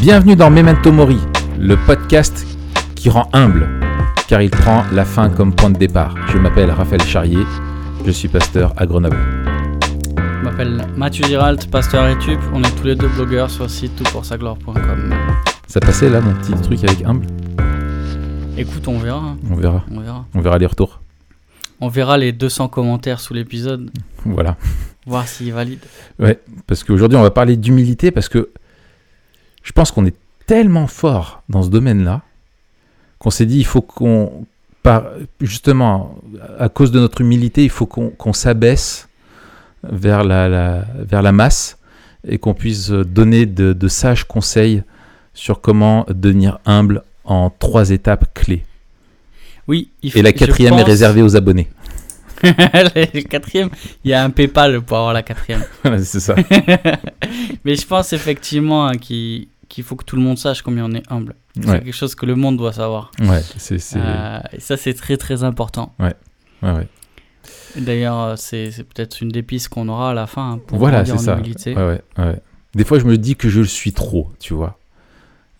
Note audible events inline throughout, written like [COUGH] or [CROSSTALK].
Bienvenue dans Memento Mori, le podcast qui rend humble, car il prend la fin comme point de départ. Je m'appelle Raphaël Charrier, je suis pasteur à Grenoble. Je m'appelle Mathieu Giralt, pasteur à Etup. On est tous les deux blogueurs sur le site toutpoursagloire.com. Ça passait là mon petit truc avec humble? Écoute, on verra. hein. On verra. On verra. On verra les retours. On verra les 200 commentaires sous l'épisode, Voilà. voir s'ils valident. Ouais, parce qu'aujourd'hui on va parler d'humilité parce que je pense qu'on est tellement fort dans ce domaine-là qu'on s'est dit il faut qu'on, par, justement, à cause de notre humilité, il faut qu'on qu'on s'abaisse vers la, la- vers la masse et qu'on puisse donner de, de sages conseils sur comment devenir humble en trois étapes clés. Oui, il faut, Et la quatrième est réservée aux abonnés. [LAUGHS] la quatrième, il y a un PayPal pour avoir la quatrième. [LAUGHS] C'est ça. [LAUGHS] Mais je pense effectivement hein, qu'il faut que tout le monde sache combien on est humble. C'est Ouais, quelque chose que le monde doit savoir. ouais, c'est, Euh, ça, c'est très très important. ouais, ouais. D'ailleurs, euh, c'est peut-être une des pistes qu'on aura à la fin hein, pour Voilà, c'est ça. ouais, ouais. Des fois, je me dis que je le suis trop, tu vois.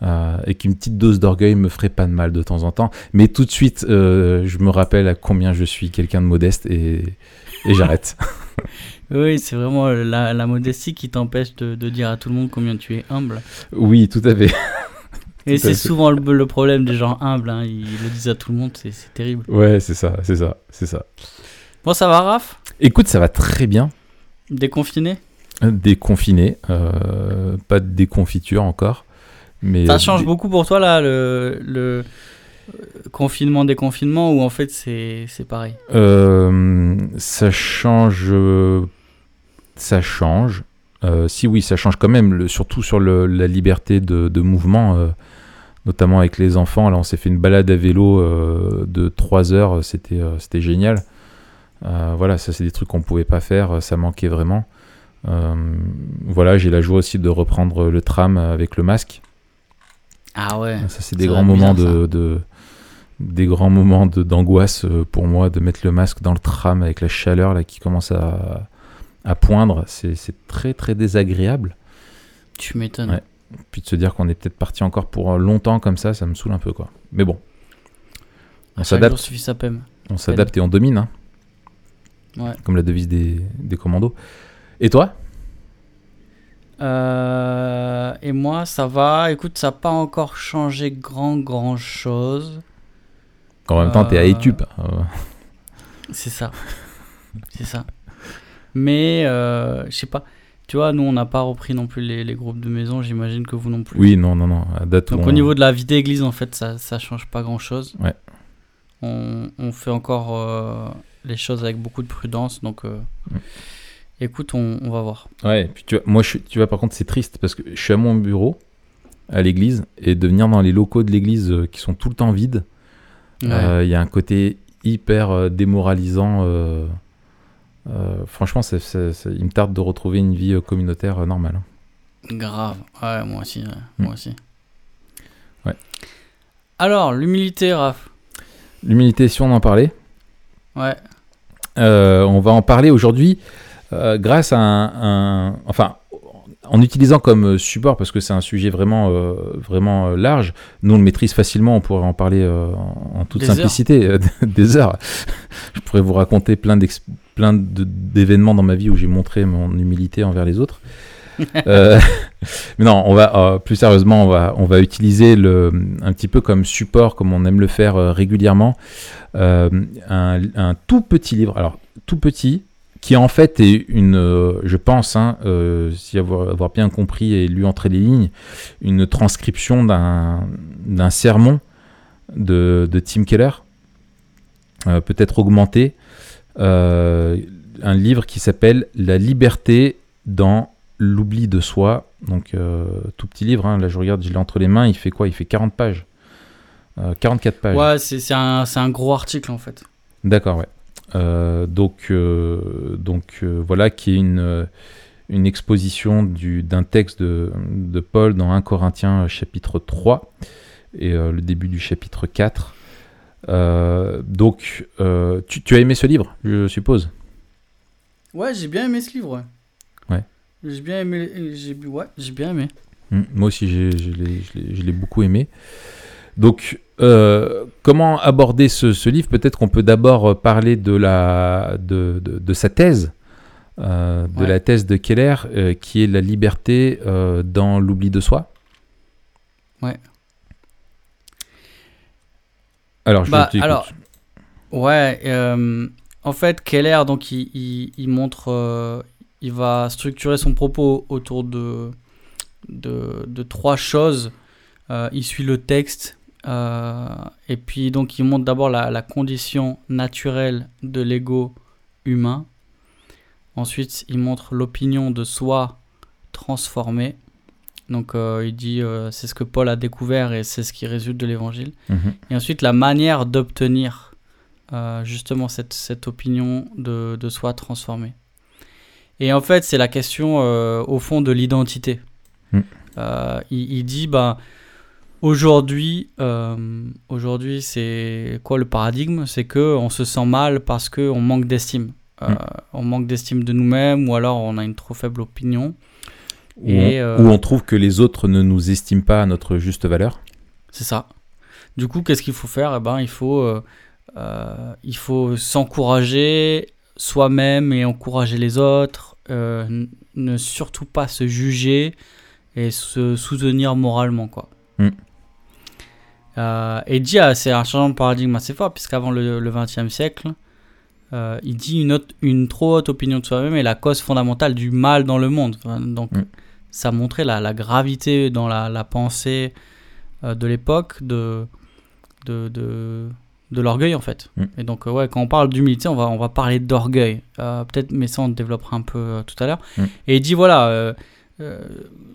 Euh, et qu'une petite dose d'orgueil me ferait pas de mal de temps en temps. Mais tout de suite, euh, je me rappelle à combien je suis quelqu'un de modeste et, et j'arrête. [LAUGHS] Oui, c'est vraiment la, la modestie qui t'empêche de, de dire à tout le monde combien tu es humble. oui, tout à fait. Et c'est souvent le, le problème des gens humbles, hein, ils le disent à tout le monde, c'est c'est terrible. Ouais, c'est ça, c'est ça, c'est ça. Bon, ça va, Raph? Écoute, ça va très bien. Déconfiné? Déconfiné, euh, pas de déconfiture encore. Mais Ça euh, change beaucoup pour toi, là, le, le euh, confinement, déconfinement, ou en fait c'est c'est pareil? Euh, ça change. Ça change. Euh, si oui, ça change quand même, le- surtout sur le- la liberté de, de mouvement, euh, notamment avec les enfants. Là, on s'est fait une balade à vélo de 3 heures, c'était c'était génial. Voilà, ça c'est des trucs qu'on pouvait pas faire, ça manquait vraiment. Voilà, j'ai la joie aussi de reprendre le tram avec le masque. Ah ouais. Ça, c'est des grands moments de, de- des grands moments de- d'angoisse euh, pour moi de mettre le masque dans le tram avec la chaleur là qui commence à, à poindre. C'est c'est très très désagréable. Tu m'étonnes. Ouais. Puis de se dire qu'on est peut-être parti encore pour longtemps comme ça, ça me saoule un peu quoi. Mais bon, on s'adapte, on s'adapte et on domine, hein, Ouais. comme la devise des, des commandos. Et toi? Euh, et moi, ça va. Écoute, ça n'a pas encore changé grand grand chose. En même temps, t'es à Euh, Etup. euh, C'est ça. C'est ça. Mais, euh, je sais pas. Tu vois, nous, on n'a pas repris non plus les, les groupes de maison. J'imagine que vous non plus. oui, non, non, non. À date où Donc, on- au niveau de la vie d'église, en fait, ça, ça change pas grand chose. Ouais. On, on fait encore euh, les choses avec beaucoup de prudence. Donc, euh, Mm. Écoute, on, on va voir. Ouais, puis tu vois, moi, je, tu vois, par contre, c'est triste parce que je suis à mon bureau, à l'église, et de venir dans les locaux de l'église euh, qui sont tout le temps vides, Ouais. euh, il y a un côté hyper euh, démoralisant. franchement, il me tarde de retrouver une vie communautaire normale. Grave. Ouais, moi aussi. ouais, Mm. Moi aussi. Ouais. Alors, l'humilité, Raph. L'humilité, si on en parlait, Ouais. on va en parler aujourd'hui euh, grâce à un, un- Enfin, en utilisant comme support, parce que c'est un sujet vraiment, euh, vraiment euh, large, nous on le maîtrise facilement, on pourrait en parler euh, en, toute Des simplicité, [LAUGHS] des heures. Je pourrais vous raconter plein d'événements dans ma vie où j'ai montré mon humilité envers les autres. [LAUGHS] Euh, [LAUGHS] mais non, on va euh, plus sérieusement, on va, on va utiliser le, un petit peu comme support, comme on aime le faire euh, régulièrement, un, un tout petit livre. Alors, tout petit, qui en fait est une, euh, je pense, hein, euh, si avoir, avoir bien compris et lu entre les lignes, une transcription d'un d'un sermon de, de Tim Keller, euh, peut-être augmenté, un livre qui s'appelle La liberté dans l'oubli de soi. Donc, tout petit livre, hein, là je regarde, je l'ai entre les mains, il fait quoi? Il fait 40 pages. Euh, 44 pages. Ouais, c'est c'est un, c'est un gros article en fait. D'accord, ouais. Euh, donc, euh, donc euh, voilà, qui est une, une exposition du- d'un texte de, de Paul dans 1 Corinthiens chapitre 3 et le début du chapitre 4. Euh, donc, tu, tu as aimé ce livre, je suppose? Ouais, j'ai bien aimé ce livre. Ouais. J'ai bien aimé. J'ai ouais, j'ai bien aimé. Mm. Moi aussi, je l'ai- je l'ai je l'ai beaucoup aimé. Donc, euh, comment aborder ce, ce livre? Peut-être qu'on peut d'abord euh, parler de, la, de, de, de sa thèse, euh, de Ouais. la thèse de Keller, euh, qui est la liberté dans l'oubli de soi. Ouais. Alors, je Bah, alors, Ouais, en fait, Keller, donc, il, il- il montre, il va structurer son propos autour de, de, de trois choses. Il suit le texte, euh, et puis donc il montre d'abord la, la condition naturelle de l'ego humain. Ensuite, il montre l'opinion de soi transformée. Donc, euh, il dit, euh, c'est ce que Paul a découvert et c'est ce qui résulte de l'évangile. Mhm. Et ensuite, la manière d'obtenir justement cette, cette opinion de, de soi transformée. Et en fait, c'est la question au fond de l'identité. Mm. Il, il dit, bah, aujourd'hui, euh, aujourd'hui, c'est quoi le paradigme? C'est que on se sent mal parce qu'on manque d'estime. Euh, Mm. On manque d'estime de nous-mêmes ou alors on a une trop faible opinion. Et, on, euh, où on trouve que les autres ne nous estiment pas à notre juste valeur. C'est ça. Du coup, qu'est-ce qu'il faut faire? Eh ben, il faut, il faut s'encourager soi-même et encourager les autres. ne surtout pas se juger et se soutenir moralement, quoi. Mm. Euh, et dit, c'est un changement de paradigme assez fort, puisqu'avant le, le 20e siècle, euh, il dit une, haute- une trop haute opinion de soi-même est la cause fondamentale du mal dans le monde. Enfin, donc, Mm. ça montrait la, la gravité dans la, la pensée euh, de l'époque de, de, de, de l'orgueil, en fait. Mm. Et donc, euh, ouais, quand on parle d'humilité, on va, on va parler d'orgueil. Peut-être, mais ça, on développera un peu tout à l'heure. Mm. Et il dit, voilà,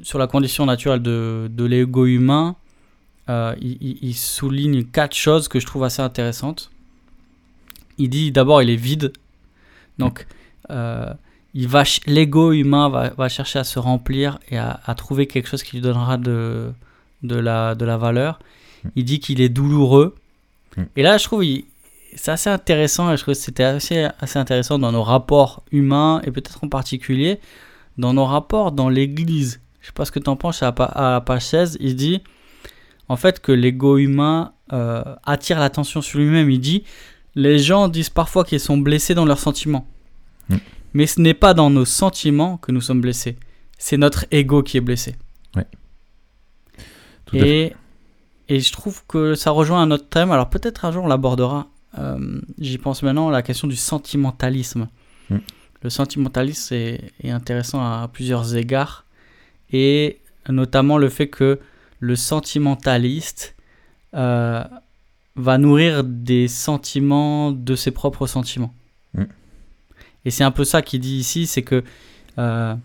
sur la condition naturelle de, de l'ego humain, euh, il, souligne quatre choses que je trouve assez intéressantes. Il dit d'abord, il est vide. Donc, euh, il va ch- l'ego humain va, va chercher à se remplir et à, à trouver quelque chose qui lui donnera de, de, la, de la valeur. Il dit qu'il est douloureux. Mm. Et là, je trouve, il- c'est assez intéressant et je trouve que c'était assez, assez intéressant dans nos rapports humains et peut-être en particulier dans nos rapports dans l'Église. Je sais pas ce que tu en penses à la, pa- à la page 16. Il dit en fait que l'ego humain euh, attire l'attention sur lui-même. Il dit les gens disent parfois qu'ils sont blessés dans leurs sentiments. Mm. Mais ce n'est pas dans nos sentiments que nous sommes blessés. C'est notre ego qui est blessé. Tout à fait. Et, et je trouve que ça rejoint un autre thème. Alors peut-être un jour on l'abordera. Euh, J'y pense maintenant, la question du sentimentalisme. Mm. Le sentimentalisme est, est intéressant à plusieurs égards. Et notamment le fait que le sentimentaliste euh, va nourrir des sentiments de ses propres sentiments. Mm. Et c'est un peu ça qu'il dit ici, c'est que euh,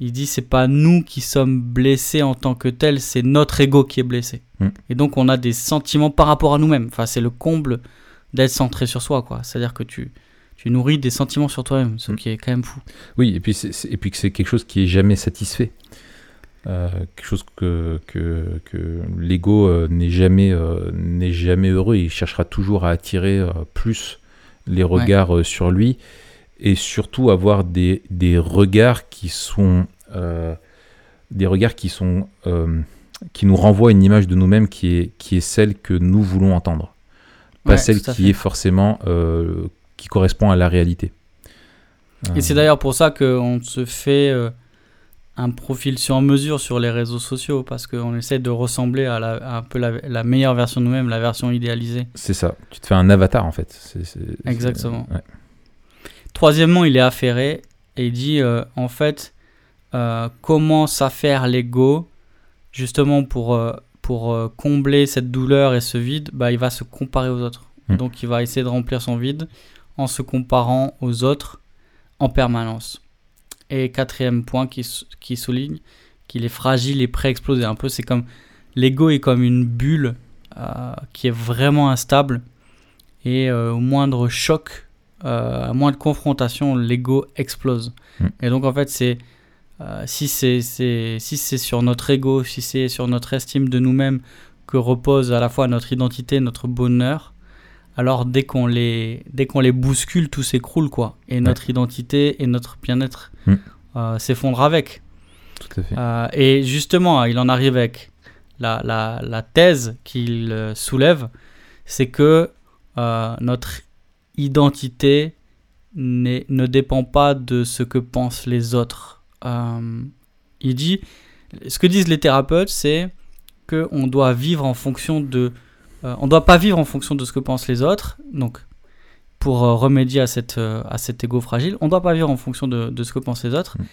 il dit c'est pas nous qui sommes blessés en tant que tels, c'est notre ego qui est blessé. Mm. Et donc on a des sentiments par rapport à nous-mêmes. Enfin, c'est le comble d'être centré sur soi, quoi. C'est-à-dire que tu, tu nourris des sentiments sur toi-même, ce Mm. qui est quand même fou. Oui, et puis, et puis que c'est quelque chose qui est jamais satisfait. Euh, quelque chose que, que, que l'ego euh, n'est jamais, euh, n'est jamais heureux. Il cherchera toujours à attirer plus les regards sur lui et surtout avoir des, des regards qui sont des regards qui sont qui nous renvoient à une image de nous-mêmes qui est, qui est celle que nous voulons entendre, pas Ouais, celle qui fait. est forcément qui correspond à la réalité. Et c'est d'ailleurs pour ça qu'on se fait un profil sur mesure sur les réseaux sociaux, parce qu'on essaie de ressembler à, la, à un peu la, la meilleure version de nous-mêmes, la version idéalisée. C'est ça. Tu te fais un avatar en fait. Exactement. ouais. Troisièmement, il est affairé et il dit euh, en fait euh, comment s'affaire l'ego justement pour, euh, pour euh, combler cette douleur et ce vide, bah, il va se comparer aux autres. Mm. Donc il va essayer de remplir son vide en se comparant aux autres en permanence. Et quatrième point qui, qui souligne qu'il est fragile et prêt à exploser. Un peu, c'est comme l'ego est comme une bulle euh, qui est vraiment instable et euh, au moindre choc, euh, à moindre confrontation, l'ego explose. Mm. Et donc en fait, c'est euh, si c'est si c'est sur notre ego, si c'est sur notre estime de nous-mêmes que repose à la fois notre identité, notre bonheur, alors dès qu'on les, dès qu'on les bouscule, tout s'écroule, quoi. Et notre identité et notre bien-être Mm. euh, s'effondrent avec. Tout à fait. Euh, et justement, il en arrive avec la, la, la thèse qu'il euh, soulève, c'est que euh, notre identité ne dépend pas de ce que pensent les autres. Il dit, ce que disent les thérapeutes, c'est que on doit vivre en fonction de, euh, on doit pas vivre en fonction de ce que pensent les autres. Donc, pour euh, remédier à cette euh, à cet ego fragile, on doit pas vivre en fonction de, de ce que pensent les autres. Mm.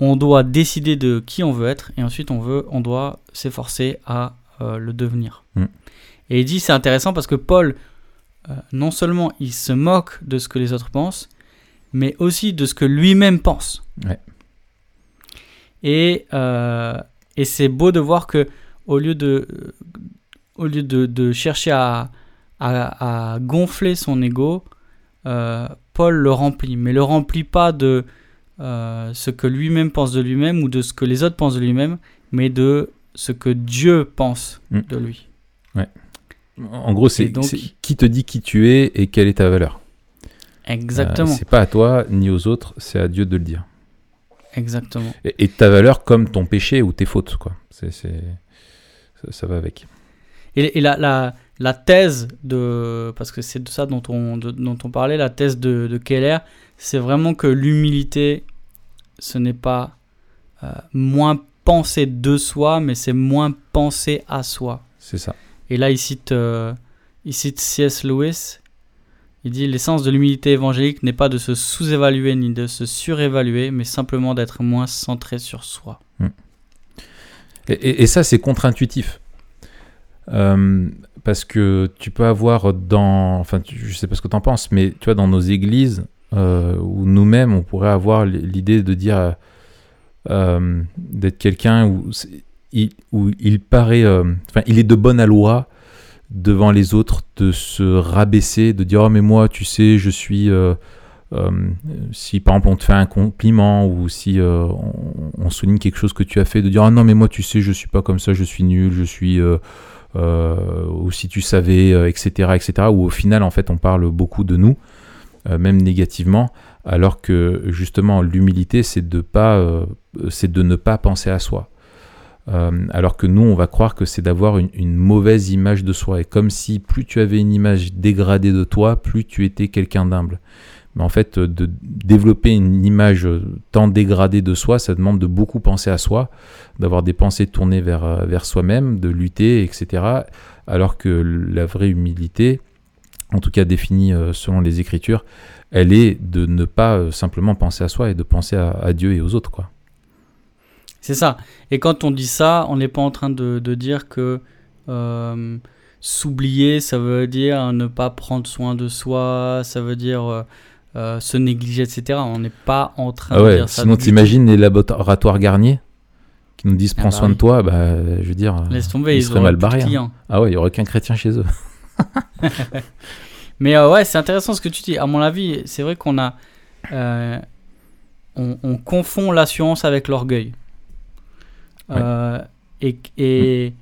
On doit décider de qui on veut être et ensuite on veut, on doit s'efforcer à euh, le devenir. Mm. Et il dit c'est intéressant parce que Paul, euh, non seulement il se moque de ce que les autres pensent, mais aussi de ce que lui-même pense. Ouais. Et, euh, et c'est beau de voir que au lieu de, au lieu de, de chercher à, à, à gonfler son ego, euh, Paul le remplit, mais le remplit pas de euh, ce que lui-même pense de lui-même ou de ce que les autres pensent de lui-même, mais de ce que Dieu pense Mm. de lui. En gros, c'est qui te dit qui tu es et quelle est ta valeur. Exactement, Euh, c'est pas à toi ni aux autres, c'est à Dieu de le dire. exactement. Et, et ta valeur comme ton péché ou tes fautes, quoi. C'est, c'est- ça, ça va avec. Et, et la, la, la thèse de. Parce que c'est de ça dont on, de- dont on parlait, la thèse de, de Keller, c'est vraiment que l'humilité, ce n'est pas euh, moins penser de soi, mais c'est moins penser à soi. C'est ça. Et là, il cite, euh, il cite C.S. Lewis. Il dit L'essence de l'humilité évangélique n'est pas de se sous-évaluer ni de se surévaluer, mais simplement d'être moins centré sur soi. Et, et- et ça, c'est contre-intuitif. Euh, parce que tu peux avoir dans. Enfin, je sais pas ce que tu en penses, mais tu vois, dans nos églises, euh, ou nous-mêmes, on pourrait avoir l'idée de dire. euh, d'être quelqu'un où, il, où paraît. euh, Enfin, il est de bonne aloi devant les autres de se rabaisser, de dire Oh, mais moi, tu sais, je suis. euh, euh, si par exemple on te fait un compliment ou si euh, on, souligne quelque chose que tu as fait, de dire ah non mais moi tu sais je suis pas comme ça, je suis nul, je suis euh, euh, ou si tu savais euh, etc etc où au final en fait on parle beaucoup de nous euh, même négativement alors que justement l'humilité c'est de pas euh, c'est de ne pas penser à soi. Euh, alors que nous on va croire que c'est d'avoir une mauvaise image de soi. Et comme si plus tu avais une image dégradée de toi plus tu étais quelqu'un d'humble mais en fait, euh, de développer une image euh, tant dégradée de soi, ça demande de beaucoup penser à soi, d'avoir des pensées tournées vers, euh, vers soi-même, de lutter, etc. Alors que la vraie humilité, en tout cas définie selon les Écritures, elle est de ne pas simplement penser à soi et de penser à, Dieu et aux autres. quoi. C'est ça. Et quand on dit ça, on n'est pas en train de, dire que s'oublier, ça veut dire ne pas prendre soin de soi, ça veut dire euh, se négliger, etc. On n'est pas en train Ah de ouais, dire ça. sinon t'imagines les laboratoires Garnier qui nous disent Ah prends bah soin oui. de toi, bah, je veux dire. Laisse tomber, ils ils, seraient mal de barrés, hein. ah ouais, il y aurait aucun chrétien chez eux. [LAUGHS] Mais euh, ouais, c'est intéressant ce que tu dis. À mon avis, c'est vrai qu'on a. euh, on, on confond l'assurance avec l'orgueil. Ouais. Euh, et, et,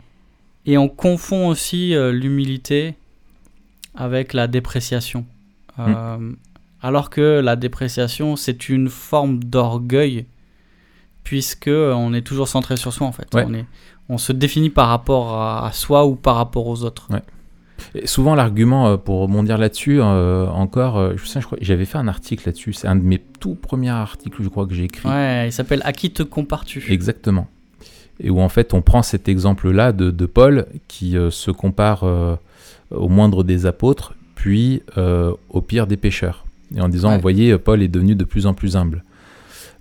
et on confond aussi l'humilité avec la dépréciation. Euh, Alors que la dépréciation, c'est une forme d'orgueil, puisque on est toujours centré sur soi en fait. Ouais. On, est, on se définit par rapport à, à soi ou par rapport aux autres. Et souvent, l'argument, euh, pour rebondir là-dessus, euh, encore, euh, je sais, je crois, j'avais fait un article là-dessus. C'est un de mes tout premiers articles, je crois, que j'ai écrit. Ouais, il s'appelle À qui te compares-tu? Exactement. Et où en fait, on prend cet exemple-là de, de Paul qui euh, se compare euh, au moindre des apôtres, puis au pire des pécheurs. Et en disant, Ouais. vous voyez, Paul est devenu de plus en plus humble.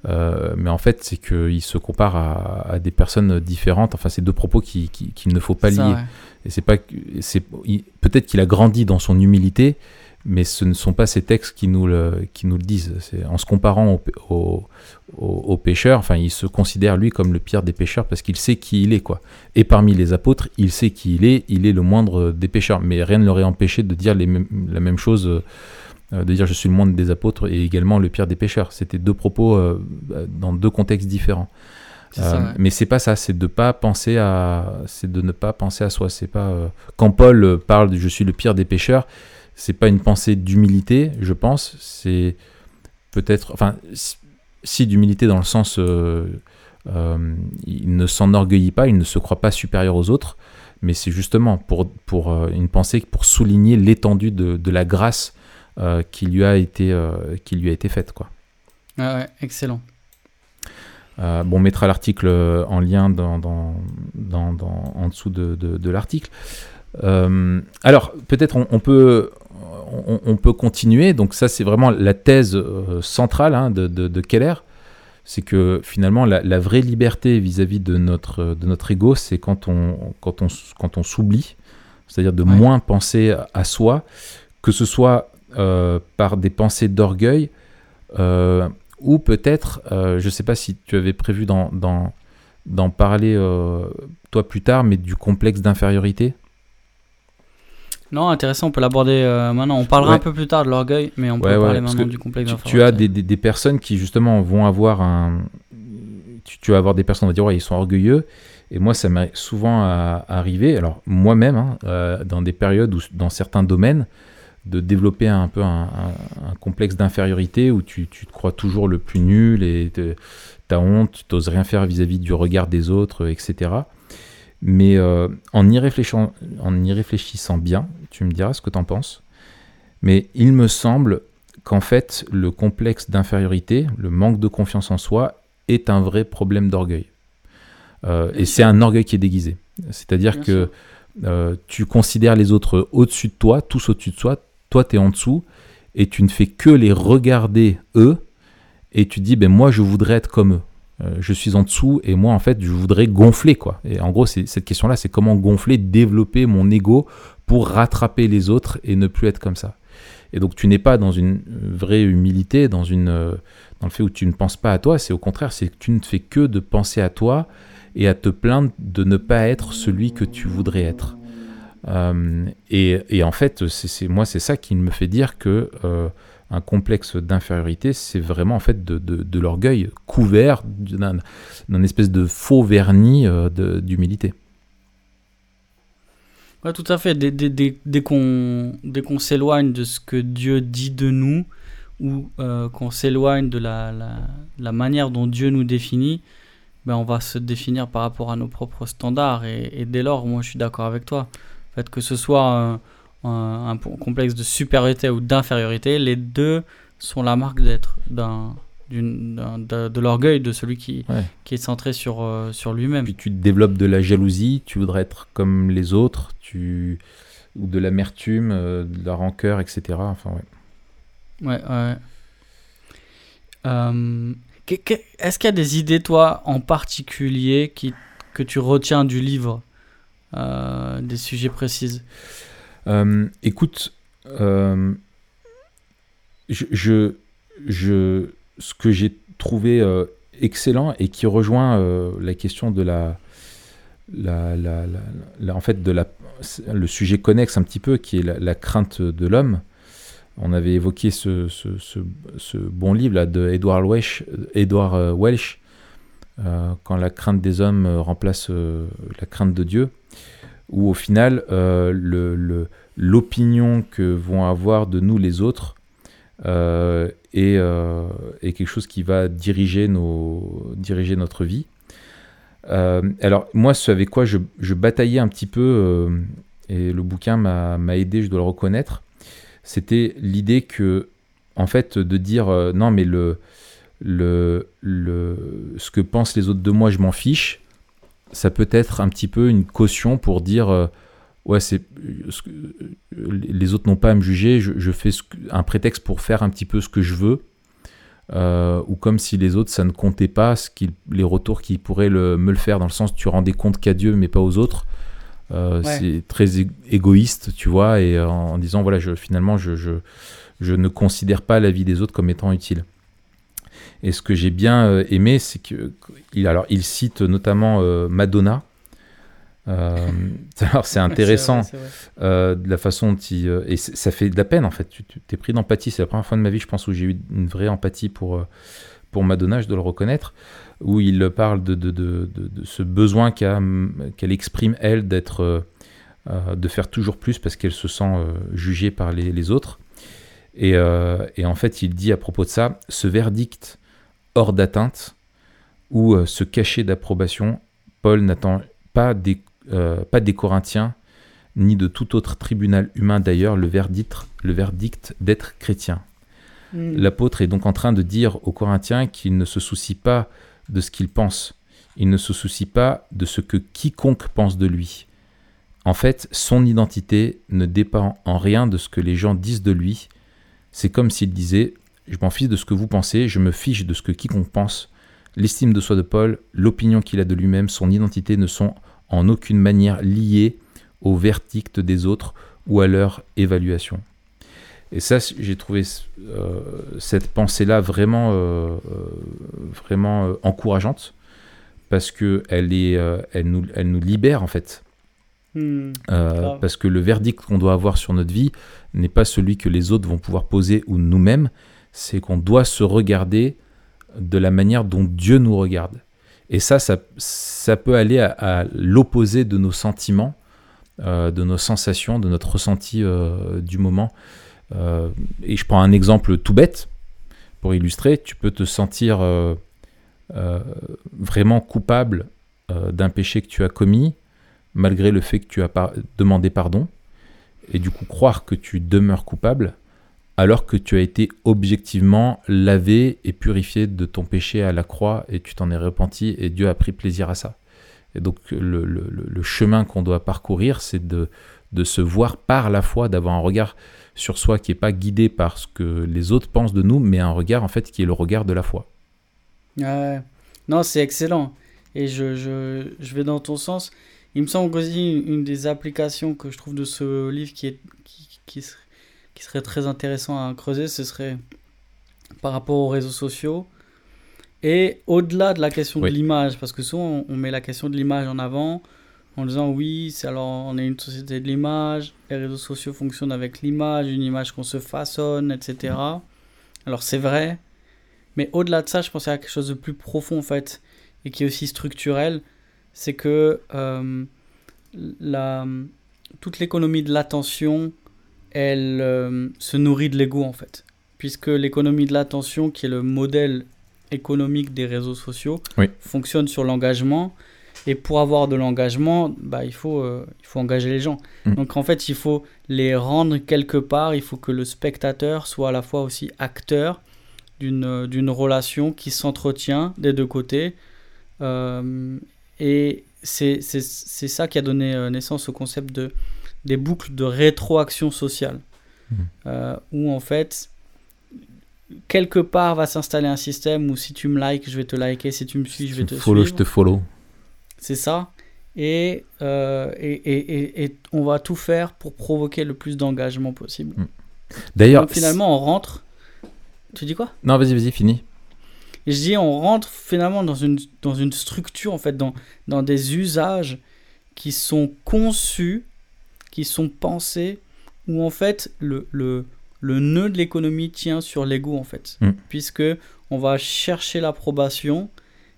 Euh, mais en fait, c'est qu'il se compare à, à des personnes différentes. Enfin, c'est deux propos qui- qui- qu'il ne faut pas lier. Ça, ouais. Et c'est pas, que- c'est il- peut-être qu'il a grandi dans son humilité, mais ce ne sont pas ces textes qui nous le, qui nous le disent. C'est en se comparant au, au, au- au pécheur, enfin, il se considère lui comme le pire des pécheurs parce qu'il sait qui il est, quoi. Et parmi les apôtres, il sait qui il est, il est le moindre des pécheurs. Mais rien ne l'aurait empêché de dire les la même chose, euh, de dire je suis le moindre des apôtres et également le pire des pécheurs. C'était deux propos euh, dans deux contextes différents. Ça, Euh, ouais. Mais c'est pas ça, c'est de pas penser à, c'est de ne pas penser à soi. C'est pas euh, quand Paul euh, parle de je suis le pire des pécheurs, c'est pas une pensée d'humilité, je pense. C'est peut-être, enfin, si, d'humilité dans le sens, euh, euh, il ne s'enorgueillit pas, il ne se croit pas supérieur aux autres, mais c'est justement pour, pour une pensée pour souligner l'étendue de, la grâce qui lui a été qui lui a été faite, quoi. Ah ouais, excellent. bon, on mettra l'article en lien dans, dans, dans, en dessous de, de l'article. alors, peut-être on, peut, on, peut continuer. Donc ça, c'est vraiment la thèse euh, centrale hein, de, Keller. C'est que finalement, la, vraie liberté vis-à-vis de, notre, de notre ego, c'est quand on, quand on, quand on s'oublie, c'est-à-dire de moins penser à soi, que ce soit euh, par des pensées d'orgueil, euh, ou peut-être, je ne sais pas si tu avais prévu d'en parler toi plus tard, mais du complexe d'infériorité? Non, intéressant, on peut l'aborder euh, maintenant. On parlera un peu plus tard de l'orgueil, mais on peut parler maintenant du complexe tu, tu as des, des, personnes qui, justement, vont avoir un. Tu, vas avoir des personnes qui vont dire, ouais, ils sont orgueilleux. Et moi, ça m'est souvent arrivé, alors moi-même, hein, euh, dans des périodes où, dans certains domaines, de développer un peu un, complexe d'infériorité où tu, tu, te crois toujours le plus nul et tu as honte, tu n'oses rien faire vis-à-vis -vis du regard des autres, etc. Mais euh, en, y réfléchissant, en y réfléchissant bien, tu me diras ce que tu en penses, mais il me semble qu'en fait, le complexe d'infériorité, le manque de confiance en soi, est un vrai problème d'orgueil. Euh, et c'est un orgueil qui est déguisé. C'est-à-dire que euh, tu considères les autres au-dessus de toi, tous au-dessus de toi, toi tu es en dessous, et tu ne fais que les regarder eux, et tu dis, ben moi je voudrais être comme eux. Euh, je suis en dessous et moi en fait je voudrais gonfler quoi. Et en gros cette question là, c'est comment gonfler, développer mon ego pour rattraper les autres et ne plus être comme ça. Et donc tu n'es pas dans une vraie humilité, dans une euh, dans le fait où tu ne penses pas à toi, c'est au contraire, c'est que tu ne fais que de penser à toi et à te plaindre de ne pas être celui que tu voudrais être. Euh, et, en fait, moi c'est ça qui me fait dire que un complexe d'infériorité, c'est vraiment en fait de, l'orgueil couvert d'un espèce de faux vernis euh, d'humilité. Ouais, tout à fait. Dès, qu'on s'éloigne de ce que Dieu dit de nous, ou euh, qu'on s'éloigne de la, la, manière dont Dieu nous définit, ben on va se définir par rapport à nos propres standards. Et, dès lors, moi je suis d'accord avec toi. Fait, que ce soit un, complexe de supériorité ou d'infériorité, les deux sont la marque d'être d'un de, de l'orgueil de celui qui, qui est centré sur, euh, sur lui-même. Puis tu développes de la jalousie, tu voudrais être comme les autres, tu ou de l'amertume, euh, de la rancœur, etc. Enfin, ouais. Ouais, ouais. Euh, est-ce qu'il y a des idées, toi, en particulier, qui, que tu retiens du livre, des sujets précis euh, écoute, euh, je, je, ce que j'ai trouvé euh, excellent et qui rejoint la question de la, la, la, en fait de la, le sujet connexe un petit peu, qui est la, crainte de l'homme. On avait évoqué ce, ce, ce, bon livre là, de Edward Welsh, Edward Welsh quand la crainte des hommes remplace la crainte de Dieu où au final, euh, l'opinion que vont avoir de nous les autres euh, euh, est, quelque chose qui va diriger notre vie. alors moi, ce avec quoi je, bataillais un petit peu, et le bouquin m'a aidé, je dois le reconnaître, c'était l'idée que, en fait, de dire non, mais le, le, le, ce que pensent les autres de moi, je m'en fiche. Ça peut être un petit peu une caution pour dire euh, ouais c'est les autres n'ont pas à me juger je, fais un prétexte pour faire un petit peu ce que je veux. Euh, ou comme si les autres ça ne comptait pas ce les retours qui pourraient me le faire dans le sens tu rendais compte qu'à Dieu mais pas aux autres. Euh, c'est très égoïste tu vois et en, disant voilà je, finalement je, je, je ne considère pas la vie des autres comme étant utile et ce que j'ai bien euh, aimé, c'est que il, alors, il cite notamment euh, Madonna. Euh, [LAUGHS] alors c'est intéressant de la façon dont il, et ça fait de la peine en fait. Tu t'es pris d'empathie. C'est la première fois de ma vie, je pense, où j'ai eu une vraie empathie pour pour Madonna, je dois le reconnaître, où il parle de, de, de, de ce besoin qu'elle exprime elle d'être de faire toujours plus parce qu'elle se sent jugée par les, les autres. Et, et en fait, il dit à propos de ça, ce verdict hors d'atteinte ou euh, ce cachet d'approbation, Paul n'attend pas des, euh, pas des Corinthiens ni de tout autre tribunal humain d'ailleurs le verdict, le verdict d'être chrétien. Mm. L'apôtre est donc en train de dire aux Corinthiens qu'il ne se soucie pas de ce qu'ils pensent. Il ne se soucie pas de ce que quiconque pense de lui. En fait, son identité ne dépend en rien de ce que les gens disent de lui. C'est comme s'il disait Je m'en fiche de ce que vous pensez, je me fiche de ce que quiconque pense. L'estime de soi de Paul, l'opinion qu'il a de lui-même, son identité ne sont en aucune manière liées au verdict des autres ou à leur évaluation. Et ça, j'ai trouvé euh, cette pensée-là vraiment, euh, euh, vraiment euh, encourageante parce que elle est, elle nous, elle nous libère en fait. Mm. Euh, Grave. parce que le verdict qu'on doit avoir sur notre vie n'est pas celui que les autres vont pouvoir poser ou nous-mêmes, c'est qu'on doit se regarder de la manière dont Dieu nous regarde. Et ça, ça, peut aller à, l'opposé de nos sentiments, euh, de nos sensations, de notre ressenti euh, du moment. Euh, et je prends un exemple tout bête pour illustrer. Tu peux te sentir vraiment coupable d'un péché que tu as commis, malgré le fait que tu as demandé pardon, et du coup croire que tu demeures coupable, alors que tu as été objectivement lavé et purifié de ton péché à la croix, et tu t'en es repenti, et Dieu a pris plaisir à ça. Et donc le, chemin qu'on doit parcourir, c'est de, se voir par la foi, d'avoir un regard sur soi qui n'est pas guidé par ce que les autres pensent de nous, mais un regard en fait qui est le regard de la foi. Ouais. Non, c'est excellent. Et je, vais dans ton sens. Il me semble aussi une, une des applications que je trouve de ce livre qui, est, qui, qui, serait, qui serait très intéressant à creuser, ce serait par rapport aux réseaux sociaux. Et au-delà de la question Oui. de l'image, parce que souvent on, met la question de l'image en avant en disant oui, c'est alors on est une société de l'image, les réseaux sociaux fonctionnent avec l'image, une image qu'on se façonne, etc. Alors c'est vrai, mais au-delà de ça, je pensais à quelque chose de plus profond en fait, et qui est aussi structurel, c'est que euh, la, toute l'économie de l'attention, elle euh, se nourrit de l'ego en fait. Puisque l'économie de l'attention, qui est le modèle économique des réseaux sociaux, Oui. fonctionne sur l'engagement. Et pour avoir de l'engagement, bah, il, faut, euh, il faut engager les gens. Mm. Donc en fait, il faut les rendre quelque part. Il faut que le spectateur soit à la fois aussi acteur d'une euh, d'une relation qui s'entretient des deux côtés. Euh, et c'est c'est- c'est ça qui a donné naissance au concept de, des boucles de rétroaction sociale. Mhm. Euh, où en fait, quelque part va s'installer un système où si tu me likes, je vais te liker, si tu me suis, je vais te follow, je suivre. te follow. C'est ça. Et, euh, et, et, et, et on va tout faire pour provoquer le plus d'engagement possible. D'ailleurs, Donc finalement, on rentre. Tu dis quoi? Non, vas-y, vas-y, fini. Et je dis, on rentre finalement dans une, dans une structure, en fait, dans, dans des usages qui sont conçus, qui sont pensés, où en fait, le, le, le nœud de l'économie tient sur l'ego, en fait. Mm. Puisque on va chercher l'approbation,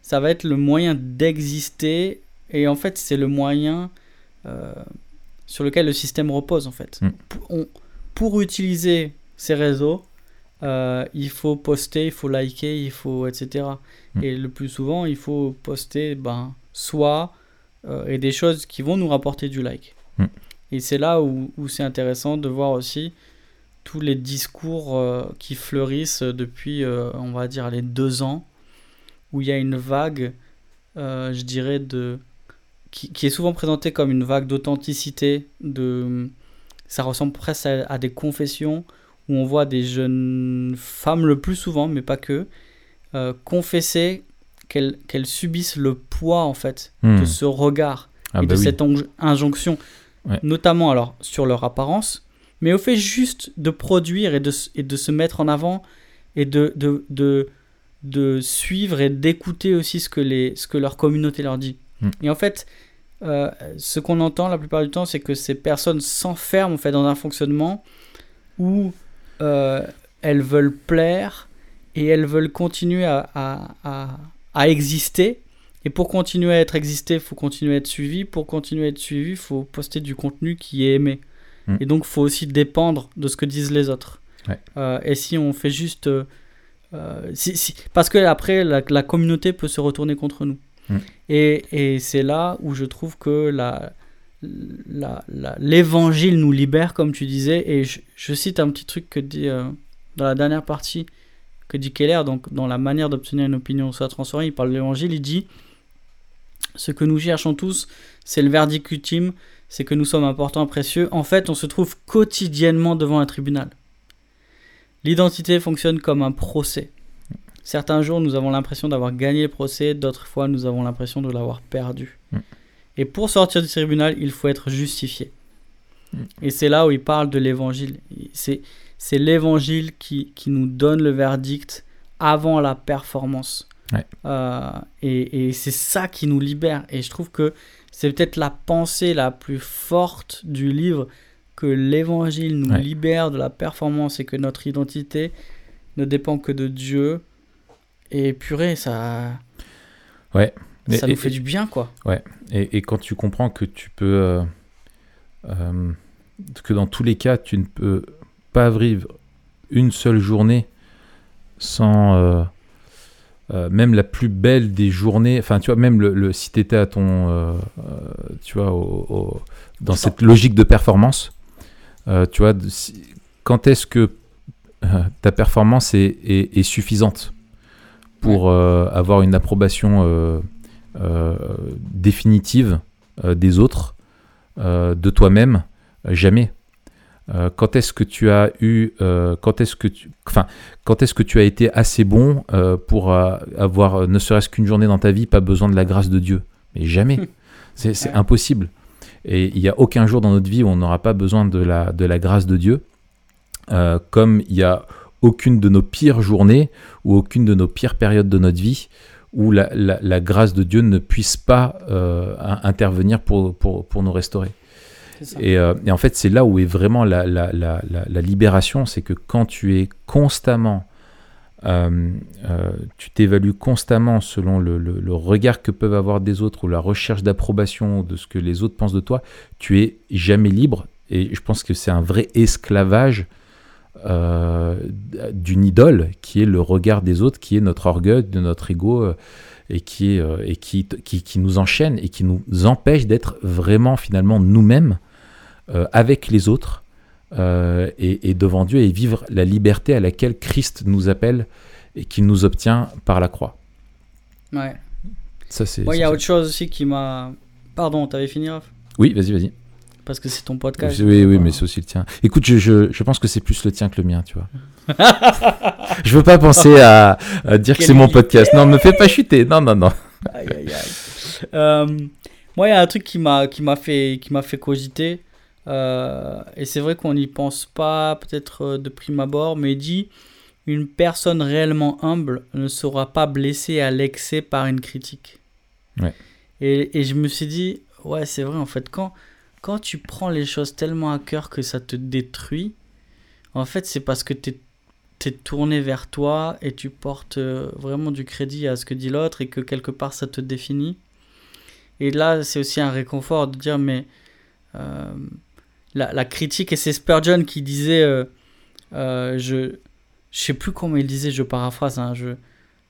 ça va être le moyen d'exister, et en fait, c'est le moyen euh, sur lequel le système repose, en fait. Mm. Pour, on- pour utiliser ces réseaux, euh, il faut poster, il faut liker, il faut etc. Mm. Et le plus souvent, il faut poster ben, soit euh, et des choses qui vont nous rapporter du like. Et c'est là où, où c'est intéressant de voir aussi tous les discours euh, qui fleurissent depuis, euh, on va dire, les deux ans, où il y a une vague, euh, je dirais, de qui, qui est souvent présentée comme une vague d'authenticité, de ça ressemble presque à, à des confessions où on voit des jeunes femmes le plus souvent, mais pas que, confesser qu'elles qu'elles subissent le poids en fait Hmm. de ce regard Ah et bah de oui. cette injonction, Ouais. notamment alors sur leur apparence, mais au fait juste de produire et de, et de se mettre en avant et de, de, de, de suivre et d'écouter aussi ce que, les, ce que leur communauté leur dit. Mm. Et en fait, euh, ce qu'on entend la plupart du temps, c'est que ces personnes s'enferment en fait dans un fonctionnement où euh, elles veulent plaire et elles veulent continuer à, à, à, à exister Et pour continuer à être existé, il faut continuer à être suivi. Pour continuer à être suivi, il faut poster du contenu qui est aimé. Mm. Et donc, il faut aussi dépendre de ce que disent les autres. Ouais. Euh, et si on fait juste... euh, euh, si, si- parce que après, la, la communauté peut se retourner contre nous. Mm. Et, et c'est là où je trouve que la, la- la- l'évangile nous libère, comme tu disais. Et je, je cite un petit truc que dit euh, dans la dernière partie que dit Keller, donc dans la manière d'obtenir une opinion soit transformée, il parle de l'évangile, il dit Ce que nous cherchons tous, c'est le verdict ultime, c'est que nous sommes importants, précieux. En fait, on se trouve quotidiennement devant un tribunal. L'identité fonctionne comme un procès. Certains jours, nous avons l'impression d'avoir gagné le procès, d'autres fois, nous avons l'impression de l'avoir perdu. Mm. Et pour sortir du tribunal, il faut être justifié. Mm. Et c'est là où il parle de l'évangile. C'est, c'est l'évangile qui, qui nous donne le verdict avant la performance. Ouais. Euh, et, et c'est ça qui nous libère. Et je trouve que c'est peut-être la pensée la plus forte du livre que l'évangile nous Ouais. libère de la performance et que notre identité ne dépend que de Dieu. Et purée, ça, Ouais. Ça et- nous fait du bien, quoi. Et, et quand tu comprends que tu peux. euh, euh, que dans tous les cas, tu ne peux pas vivre une seule journée sans. Euh, même la plus belle des journées, enfin tu vois, même le, le- si tu étais à ton, euh, euh, tu vois, au- au- dans cette logique de performance, tu vois, de- si- quand est-ce que ta performance est, est- est suffisante pour avoir une approbation définitive des autres, de toi-même, jamais. Euh, quand est-ce que tu as eu, euh, quand est-ce que tu, enfin, quand est-ce que tu as été assez bon euh, pour avoir, ne serait-ce qu'une journée dans ta vie, pas besoin de la grâce de Dieu? Mais jamais. [LAUGHS] C'est Ouais. impossible. Et il n'y a aucun jour dans notre vie où on n'aura pas besoin de la, de la grâce de Dieu, comme il n'y a aucune de nos pires journées ou aucune de nos pires périodes de notre vie où la, la- la grâce de Dieu ne puisse pas in- intervenir pour, pour, pour nous restaurer. Euh, et en fait, c'est là où est vraiment la, libération, c'est que quand tu es constamment, euh, euh, tu t'évalues constamment selon le, regard que peuvent avoir des autres ou la recherche d'approbation de ce que les autres pensent de toi, tu es jamais libre. Et je pense que c'est un vrai esclavage d'une idole qui est le regard des autres, qui est notre orgueil, de notre ego. et qui nous enchaîne et qui nous empêche d'être vraiment finalement nous-mêmes euh, avec les autres euh, et, et devant Dieu et vivre la liberté à laquelle Christ nous appelle et qu'il nous obtient par la croix. Ouais. Ça, c'est. Moi, il y a autre chose aussi qui m'a. Pardon, t'avais fini, Raph? Oui, vas-y, vas-y. Parce que c'est ton podcast. Oui, oui, mais c'est aussi le tien. Écoute, je, je, je pense que c'est plus le tien que le mien, tu vois. [LAUGHS] je veux pas penser à, à dire que c'est mon podcast. Non, me fais pas chuter. Non, non, non. Aïe, aïe, aïe. Euh, moi, il y a un truc qui m'a qui m'a fait qui m'a fait cogiter. Euh, et c'est vrai qu'on n'y pense pas peut-être euh, de prime abord, mais il dit une personne réellement humble ne sera pas blessée à l'excès par une critique. Ouais. Et, et je me suis dit ouais c'est vrai en fait quand quand tu prends les choses tellement à cœur que ça te détruit, en fait c'est parce que tu es tourné vers toi et tu portes euh, vraiment du crédit à ce que dit l'autre et que quelque part ça te définit. Et là, c'est aussi un réconfort de dire, mais euh, la, la critique, et c'est Spurgeon qui disait, euh, euh, je je sais plus comment il disait, je paraphrase, hein, je,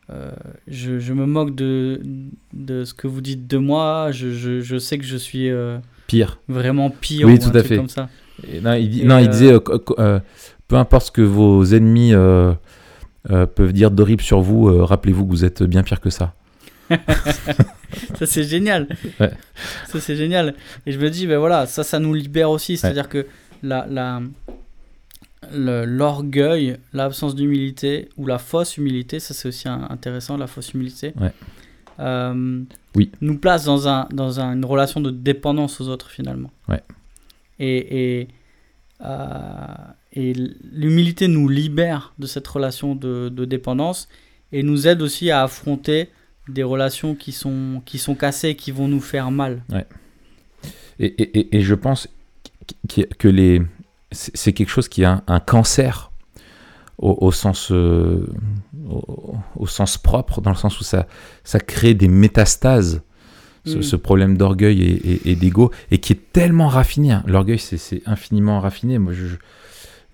euh, je, je me moque de, de ce que vous dites de moi, je, je, je sais que je suis Pire. vraiment pire Oui, ou tout un à truc fait. comme ça. Et non, il, Et non, il disait, peu importe ce que vos ennemis peuvent dire d'horrible sur vous, rappelez-vous que vous êtes bien pire que ça. [LAUGHS] Ça, c'est génial. Ouais. Ça, c'est génial. Et je me dis, ben voilà, ça, ça nous libère aussi. C'est-à-dire que la, la, le- l'orgueil, l'absence d'humilité ou la fausse humilité, ça, c'est aussi un- intéressant, la fausse humilité, Ouais. euh, Oui. nous place dans, un, dans un- une relation de dépendance aux autres, finalement. Ouais. Et, et, euh, et l'humilité nous libère de cette relation de, de dépendance et nous aide aussi à affronter des relations qui sont, qui sont cassées qui vont nous faire mal. Et, et- et- et je pense qu- que les, c'est quelque chose qui a un, un cancer au, sens, euh, au, sens propre, dans le sens où ça, ça crée des métastases, ce, mm. problème d'orgueil et, d'ego, et qui est tellement raffiné. Hein. L'orgueil, c'est infiniment raffiné. Moi, je,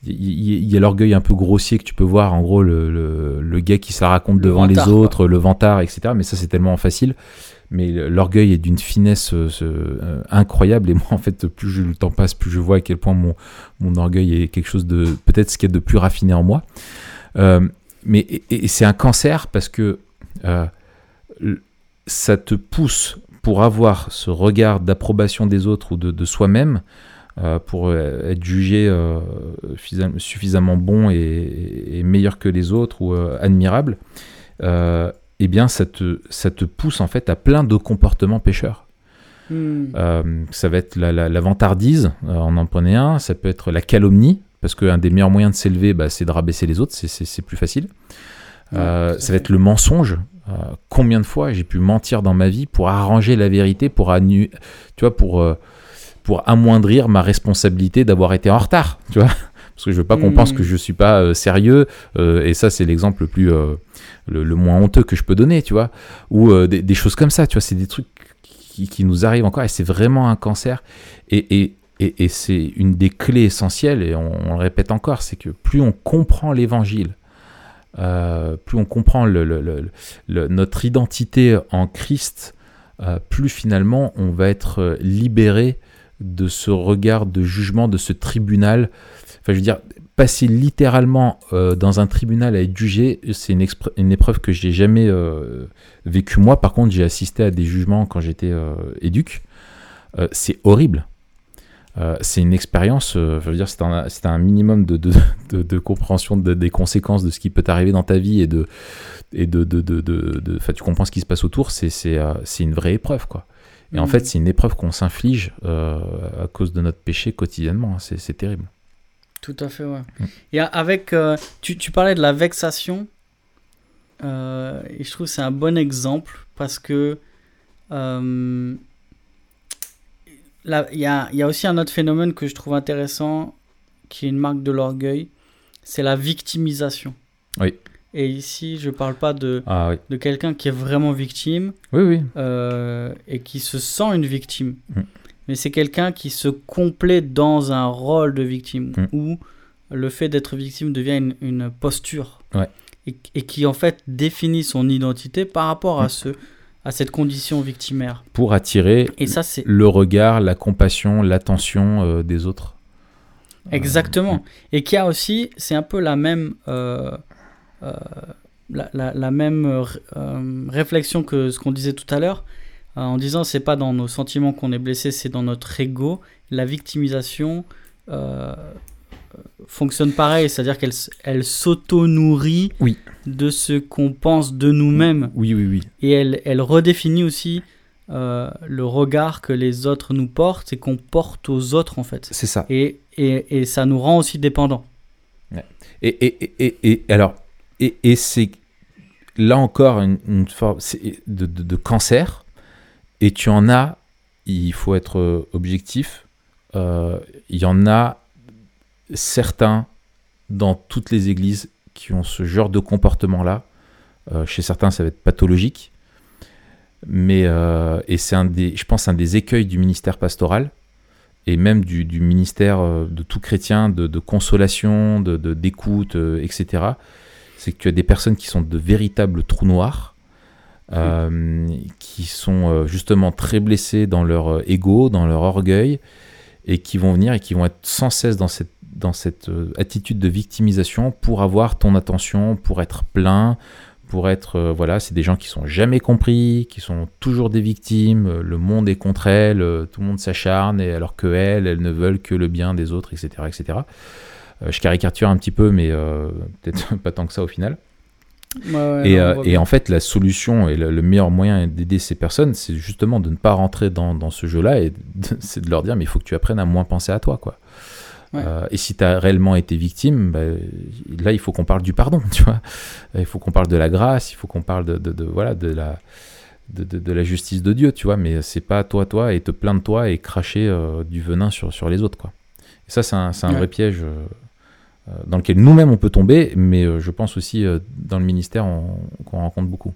il y, a l'orgueil un peu grossier que tu peux voir, en gros, le, le, gars qui se raconte devant les autres, le vantard, etc. Mais ça, c'est tellement facile. Mais l'orgueil est d'une finesse euh, euh, incroyable. Et moi en fait plus le temps passe plus je vois à quel point mon, mon orgueil est quelque chose de peut-être ce qu'il y a de plus raffiné en moi. Euh, mais et, c'est un cancer parce que ça te pousse pour avoir ce regard d'approbation des autres ou de, soi-même pour être jugé suffisamment bon et, meilleur que les autres ou admirable eh bien, ça te, ça te pousse en fait à plein de comportements pêcheurs. Hmm. Euh, ça va être la, la, vantardise, euh, on en prenait un, ça peut être la calomnie, parce qu'un des meilleurs moyens de s'élever, bah, c'est de rabaisser les autres, c'est plus facile. Euh, ça va être le mensonge. combien de fois j'ai pu mentir dans ma vie pour arranger la vérité, pour, tu vois, pour, pour amoindrir ma responsabilité d'avoir été en retard, tu vois parce que je veux pas qu'on pense que hmm. je suis pas sérieux, et ça c'est l'exemple le plus le, moins honteux que je peux donner, tu vois, ou euh, des, choses comme ça, tu vois, c'est des trucs qui, nous arrivent encore et c'est vraiment un cancer. Et, et, et, c'est une des clés essentielles, et on, le répète encore, c'est que plus on comprend l'évangile, euh, plus on comprend le, notre identité en Christ, euh, plus finalement on va être libéré de ce regard de jugement, de ce tribunal. Enfin, je veux dire, passer littéralement euh, dans un tribunal à être jugé, c'est une, une, épreuve que j'ai jamais euh, vécue moi. Par contre, j'ai assisté à des jugements quand j'étais euh, éduc. c'est horrible. c'est une expérience, je veux dire, c'est un, un, minimum de, de, de, compréhension des conséquences de ce qui peut t'arriver dans ta vie et de, et de, tu comprends ce qui se passe autour. C'est, une vraie épreuve, quoi. Et en mmh. fait, c'est une épreuve qu'on s'inflige à cause de notre péché quotidiennement. Hein. C'est, terrible. Tout à fait, ouais. Mm. Et avec, euh, tu, tu, parlais de la vexation, euh, et je trouve que c'est un bon exemple parce que euh, il y, a, y, a, aussi un autre phénomène que je trouve intéressant, qui est une marque de l'orgueil, c'est la victimisation. Oui. Et ici, je parle pas de, ah, oui. de quelqu'un qui est vraiment victime oui, oui. et qui se sent une victime. Mm mais c'est quelqu'un qui se complète dans un rôle de victime, mm. où le fait d'être victime devient une, posture, et, qui en fait définit son identité par rapport à, mm. ce, à cette condition victimaire. Pour attirer et ça, le regard, la compassion, l'attention euh, des autres. Euh, Exactement. Et qui a aussi, c'est un peu la même... Euh, la, la, même réflexion que ce qu'on disait tout à l'heure, euh, en disant c'est pas dans nos sentiments qu'on est blessé, c'est dans notre ego. La victimisation euh, fonctionne pareil, c'est-à-dire qu'elle elle, s'auto-nourrit oui. de ce qu'on pense de nous-mêmes. Oui, oui, oui. Et elle, elle redéfinit aussi euh, le regard que les autres nous portent et qu'on porte aux autres en fait. C'est ça. Et, et, et, ça nous rend aussi dépendants. Et, et, et, alors, et, c'est là encore une, forme de, de, de, cancer et tu en as, il faut être euh, objectif, euh, il y en a certains dans toutes les églises qui ont ce genre de comportement-là. Euh, chez certains, ça va être pathologique. Mais, et c'est un des, je pense, un des écueils du ministère pastoral et même du, ministère de tout chrétien, de, consolation, de, d'écoute, etc. C'est que tu as des personnes qui sont de véritables trous noirs euh, qui sont euh, justement très blessés dans leur euh, ego, dans leur orgueil, et qui vont venir et qui vont être sans cesse dans cette, dans cette attitude de victimisation pour avoir ton attention, pour être plein, pour être voilà, c'est des gens qui sont jamais compris, qui sont toujours des victimes, le monde est contre elles, tout le monde s'acharne alors que elles, elles ne veulent que le bien des autres, etc., etc. je caricature un petit peu, mais peut-être [LAUGHS] pas tant que ça au final et, euh, et en fait, la solution et le, meilleur moyen d'aider ces personnes, c'est justement de ne pas rentrer dans, dans ce jeu-là et [LAUGHS] c'est de leur dire, mais il faut que tu apprennes à moins penser à toi, quoi. Euh, et si tu as réellement été victime, bah, là, il faut qu'on parle du pardon, [LAUGHS] tu vois. Il faut qu'on parle de la grâce, il faut qu'on parle de, de, voilà, de la, de, de, la justice de Dieu, tu vois. Mais c'est pas toi, toi, et te plaindre toi et cracher euh, du venin sur, sur les autres, quoi. Et ça, c'est un, un vrai piège dans lequel nous-mêmes on peut tomber, mais je pense aussi dans le ministère qu'on rencontre beaucoup.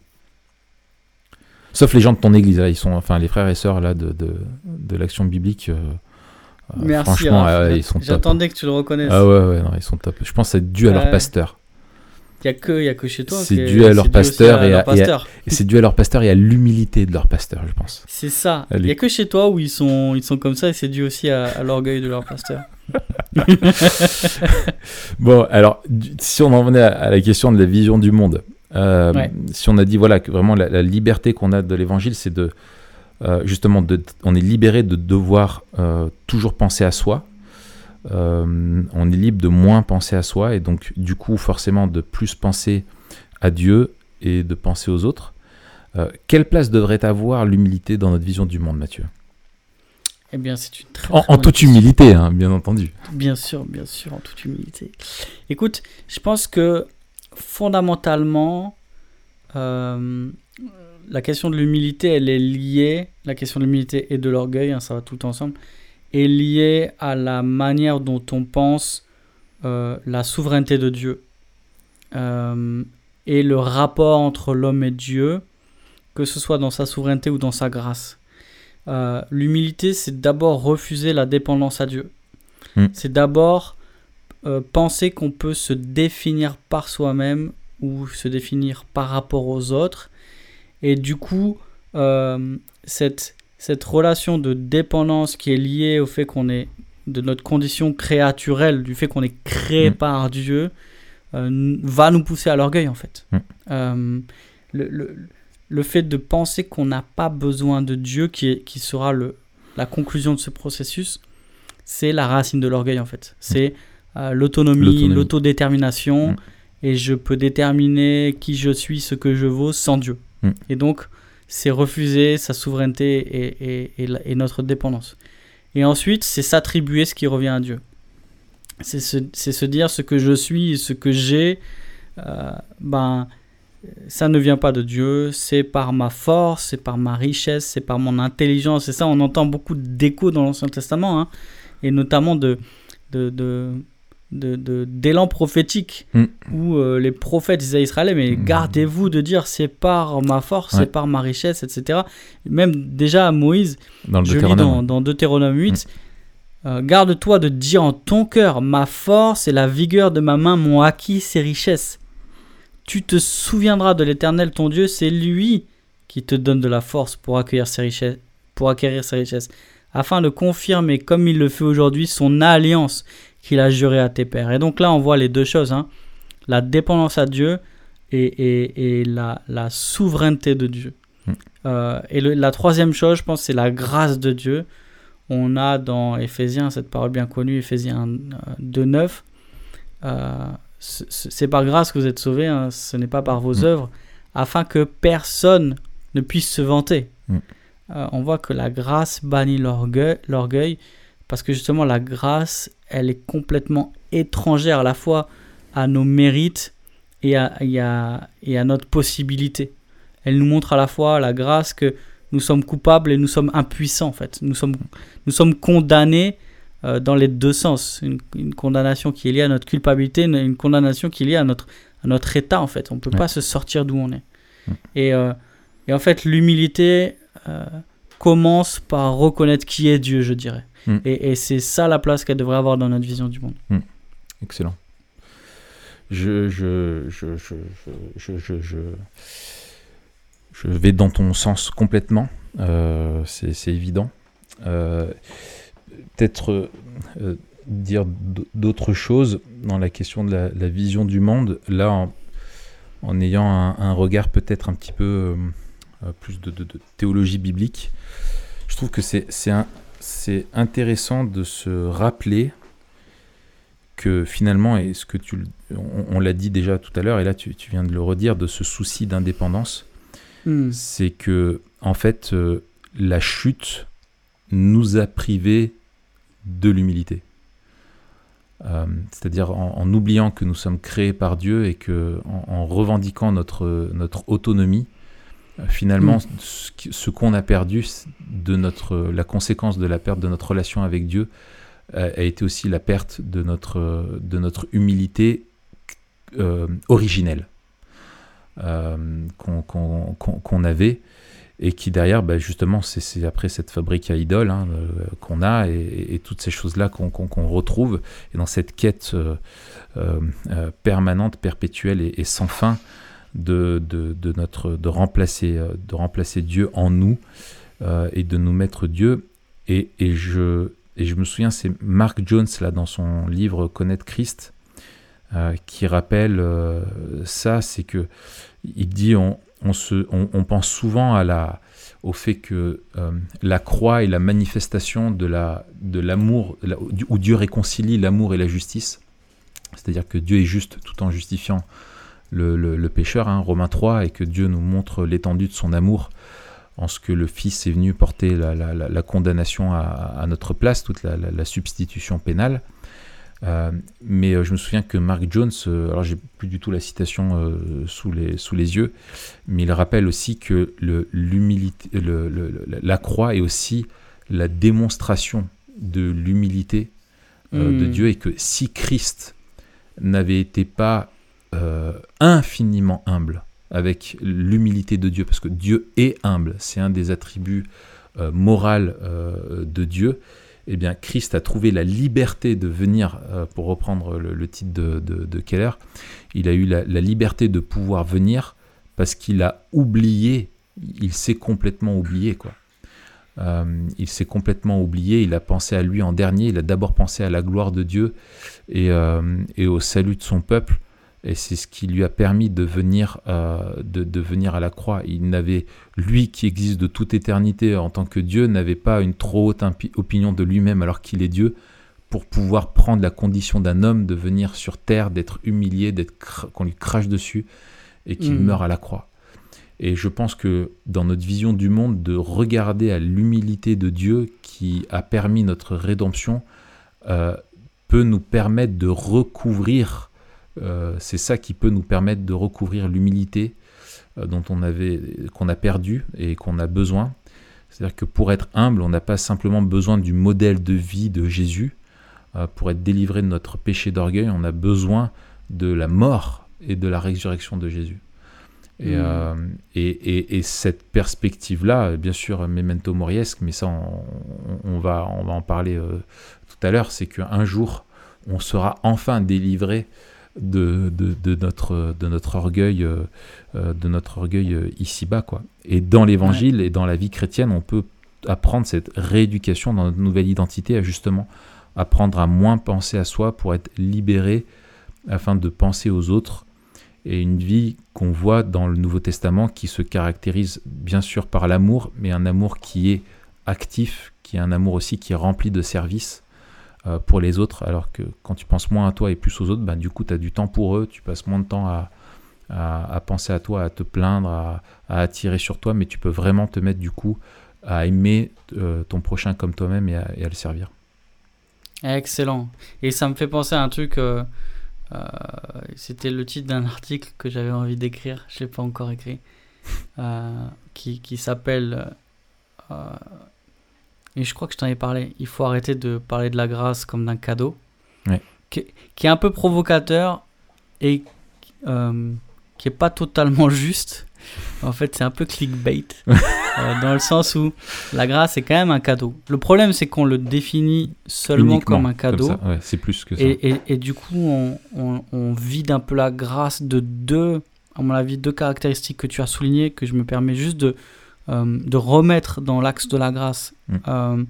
Sauf les gens de ton église, là, ils sont, enfin les frères et sœurs là de, de, de l'action biblique. Merci. Franchement, ils sont top. J'attendais que tu le reconnaisses. Ah ouais, ouais, non, ils sont top. Je pense que c'est dû à leur pasteur. Il n'y a, a que chez toi. C'est dû à leur pasteur, et, à, c'est dû à leur pasteur et à l'humilité de leur pasteur, je pense. C'est ça. Il n'y a que chez toi où ils sont, ils sont comme ça et c'est dû aussi à, l'orgueil de leur pasteur. [LAUGHS] bon, alors, si on en venait à, la question de la vision du monde, euh, si on a dit voilà que vraiment la, liberté qu'on a de l'évangile, c'est de euh, justement, de, on est libéré de devoir euh, toujours penser à soi, on est libre de moins penser à soi et donc du coup forcément de plus penser à Dieu et de penser aux autres. Quelle place devrait avoir l'humilité dans notre vision du monde, Mathieu? Eh bien, c'est une très, en, toute humilité, hein, bien entendu. Bien sûr, bien sûr, en toute humilité. Écoute, je pense que fondamentalement, euh, la question de l'humilité, elle est liée, la question de l'humilité et de l'orgueil, hein, ça va tout ensemble, est lié à la manière dont on pense euh, la souveraineté de Dieu euh, et le rapport entre l'homme et Dieu, que ce soit dans sa souveraineté ou dans sa grâce. Euh, l'humilité, c'est d'abord refuser la dépendance à Dieu. Hmm. C'est d'abord penser qu'on peut se définir par soi-même ou se définir par rapport aux autres. Et du coup, cette cette relation de dépendance qui est liée au fait qu'on est de notre condition créaturelle, du fait qu'on est créé mm. par Dieu, euh, va nous pousser à l'orgueil en fait. Mm. Euh, le, le, le, fait de penser qu'on n'a pas besoin de Dieu, qui, est, qui sera le, la conclusion de ce processus, c'est la racine de l'orgueil en fait. Mm. C'est euh, l'autonomie, l'autodétermination, et je peux déterminer qui je suis, ce que je vaux sans Dieu. Et donc, c'est refuser sa souveraineté et, notre dépendance. Et ensuite, c'est s'attribuer ce qui revient à Dieu. C'est se, dire ce que je suis, ce que j'ai, euh, ben, ça ne vient pas de Dieu, c'est par ma force, c'est par ma richesse, c'est par mon intelligence. Et ça, on entend beaucoup d'échos dans l'Ancien Testament, hein, et notamment de, de, d'élan prophétique mm. où euh, les prophètes disaient à Israël mais mm. gardez-vous de dire c'est par ma force, c'est par ma richesse, etc. Même déjà à Moïse, dans je lis dans, dans Deutéronome 8, mm. euh, garde-toi de dire en ton cœur ma force et la vigueur de ma main m'ont acquis ces richesses. Tu te souviendras de l'Éternel ton Dieu, c'est lui qui te donne de la force pour accueillir ses richesses, pour acquérir ses richesses, afin de confirmer comme il le fait aujourd'hui son alliance qu'il a juré à tes pères. Et donc là, on voit les deux choses, hein. la dépendance à Dieu et, et, la, la, souveraineté de Dieu. Mm. Euh, et la troisième chose, je pense, c'est la grâce de Dieu. On a dans Éphésiens, cette parole bien connue, Éphésiens 2.9, euh, c'est par grâce que vous êtes sauvés, hein, ce n'est pas par vos mm. œuvres, afin que personne ne puisse se vanter. Mm. Euh, on voit que la grâce bannit l'orgueil, parce que justement la grâce elle est complètement étrangère à la fois à nos mérites et à, et à, notre possibilité. Elle nous montre à la fois la grâce que nous sommes coupables et nous sommes impuissants en fait. Nous sommes, nous sommes condamnés euh, dans les deux sens. Une, condamnation qui est liée à notre culpabilité, une, condamnation qui est liée à notre, à notre état en fait. On ne peut pas se sortir d'où on est. Et, euh, et, en fait l'humilité euh, commence par reconnaître qui est Dieu, je dirais. Mm. Et, c'est ça la place qu'elle devrait avoir dans notre vision du monde. Mm. Excellent. Je, je, je, je, je, je, vais dans ton sens complètement. C'est évident. Euh, peut-être euh, dire d'autres choses dans la question de la, vision du monde, là, en, en ayant un, regard peut-être un petit peu plus de, de, théologie biblique. Je trouve que c'est intéressant de se rappeler que finalement, et ce que tu, on, l'a dit déjà tout à l'heure, et là tu, viens de le redire, de ce souci d'indépendance, hmm. c'est que en fait, euh, la chute nous a privés de l'humilité. Euh, c'est-à-dire en, oubliant que nous sommes créés par Dieu et que en, revendiquant notre, notre autonomie, finalement, mm. ce, qu'on a perdu, de notre, la conséquence de la perte de notre relation avec Dieu, a, été aussi la perte de notre, de notre humilité euh, originelle qu'on avait et qui derrière, bah, justement, c'est après cette fabrique à idoles hein, qu'on a et, toutes ces choses-là qu'on retrouve et dans cette quête permanente, perpétuelle et, sans fin de, de, notre, de, remplacer, de remplacer Dieu en nous et de nous mettre Dieu. Et, et, je, et je me souviens, c'est Mark Jones, là, dans son livre Connaître Christ, euh, qui rappelle euh, ça, c'est que il dit on, on, se, on, pense souvent au fait que euh, la croix est la manifestation de la de l'amour où Dieu réconcilie l'amour et la justice. C'est-à-dire que Dieu est juste tout en justifiant le, le, pécheur, hein, Romains 3, et que Dieu nous montre l'étendue de son amour en ce que le Fils est venu porter la, condamnation à, notre place, toute la, substitution pénale. Euh, mais euh, je me souviens que Mark Jones, euh, alors j'ai plus du tout la citation sous, les, sous les yeux, mais il rappelle aussi que le, la croix est aussi la démonstration de l'humilité de hmm. Dieu et que si Christ n'avait été pas infiniment humble, avec l'humilité de Dieu, parce que Dieu est humble, c'est un des attributs euh, moraux euh, de Dieu, eh bien Christ a trouvé la liberté de venir, euh, pour reprendre le, titre de, Keller, il a eu la, liberté de pouvoir venir parce qu'il a oublié, il s'est complètement oublié, quoi. il s'est complètement oublié, il a pensé à lui en dernier, il a d'abord pensé à la gloire de Dieu et, et au salut de son peuple, et c'est ce qui lui a permis de venir, euh, de, venir à la croix. Il n'avait, lui qui existe de toute éternité en tant que Dieu, n'avait pas une trop haute opinion de lui-même alors qu'il est Dieu, pour pouvoir prendre la condition d'un homme, de venir sur terre, d'être humilié, d'être qu'on lui crache dessus et qu'il mm. meure à la croix. Et je pense que dans notre vision du monde, de regarder à l'humilité de Dieu qui a permis notre rédemption, euh, peut nous permettre de recouvrir c'est ça qui peut nous permettre de recouvrir l'humilité euh, dont on avait, qu'on a perdu et qu'on a besoin. C'est-à-dire que pour être humble, on n'a pas simplement besoin du modèle de vie de Jésus. Euh, pour être délivré de notre péché d'orgueil, on a besoin de la mort et de la résurrection de Jésus. Et, mmh. et, cette perspective-là, bien sûr, memento moriesque, mais ça, on, va, on va en parler tout à l'heure, c'est qu'un jour, on sera enfin délivré de, de, notre, de notre orgueil, euh, euh, de notre orgueil euh, ici-bas. Quoi. Et dans l'évangile et dans la vie chrétienne, on peut apprendre cette rééducation dans notre nouvelle identité, à justement apprendre à moins penser à soi pour être libéré afin de penser aux autres. Et une vie qu'on voit dans le Nouveau Testament qui se caractérise bien sûr par l'amour, mais un amour qui est actif, qui est un amour aussi qui est rempli de service euh, pour les autres, alors que quand tu penses moins à toi et plus aux autres, bah, du coup, tu as du temps pour eux, tu passes moins de temps à, à, penser à toi, à te plaindre, à, attirer sur toi, mais tu peux vraiment te mettre du coup à aimer euh, ton prochain comme toi-même et, à, le servir. Excellent. Et ça me fait penser à un truc, euh, c'était le titre d'un [LAUGHS] article que j'avais envie d'écrire, je ne l'ai pas encore écrit, qui, qui s'appelle et je crois que je t'en ai parlé, il faut arrêter de parler de la grâce comme d'un cadeau, qui, est un peu provocateur et euh, qui est pas totalement [LAUGHS] juste. En fait, c'est un peu clickbait, [LAUGHS] euh, dans le sens où la grâce est quand même un cadeau. Le problème, c'est qu'on le définit seulement comme un cadeau. c'est plus que ça. Et, et, du coup, on, on, on, vide un peu la grâce de deux, à mon avis, deux caractéristiques que tu as soulignées, que je me permets juste de, de remettre dans l'axe de la grâce, mm. euh,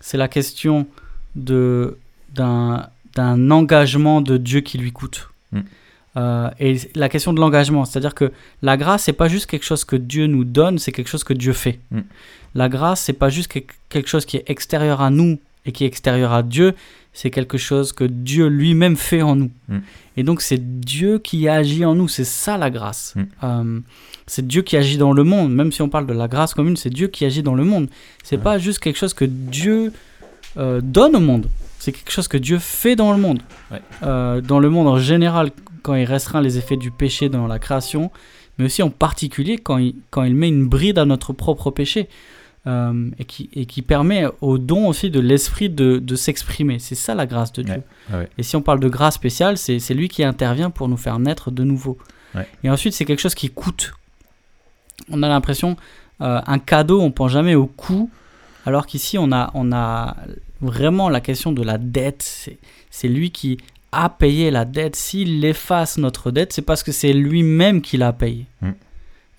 c'est la question de, d'un, d'un engagement de Dieu qui lui coûte. Mm. Euh, et la question de l'engagement, c'est-à-dire que la grâce, c'est pas juste quelque chose que Dieu nous donne, c'est quelque chose que Dieu fait. Mm. La grâce, c'est pas juste quelque chose qui est extérieur à nous et qui est extérieur à Dieu, c'est quelque chose que Dieu lui-même fait en nous. Et donc c'est Dieu qui agit en nous, c'est ça la grâce c'est Dieu qui agit dans le monde. Même si on parle de la grâce commune, c'est Dieu qui agit dans le monde. C'est pas juste quelque chose que Dieu euh, donne au monde. C'est quelque chose que Dieu fait dans le monde. Euh, dans le monde en général, quand il restreint les effets du péché dans la création, mais aussi en particulier quand il, quand il met une bride à notre propre péché. Euh, et, qui, et qui permet au don aussi de l'esprit de, de s'exprimer. C'est ça la grâce de Dieu. Ouais, ouais, ouais. Et si on parle de grâce spéciale, c'est lui qui intervient pour nous faire naître de nouveau. Ouais. Et ensuite, c'est quelque chose qui coûte. On a l'impression, euh, un cadeau, on pense jamais au coût, alors qu'ici, on a, on a vraiment la question de la dette. C'est- lui qui a payé la dette. S'il efface notre dette, c'est parce que c'est lui-même qui l'a payé. Mm.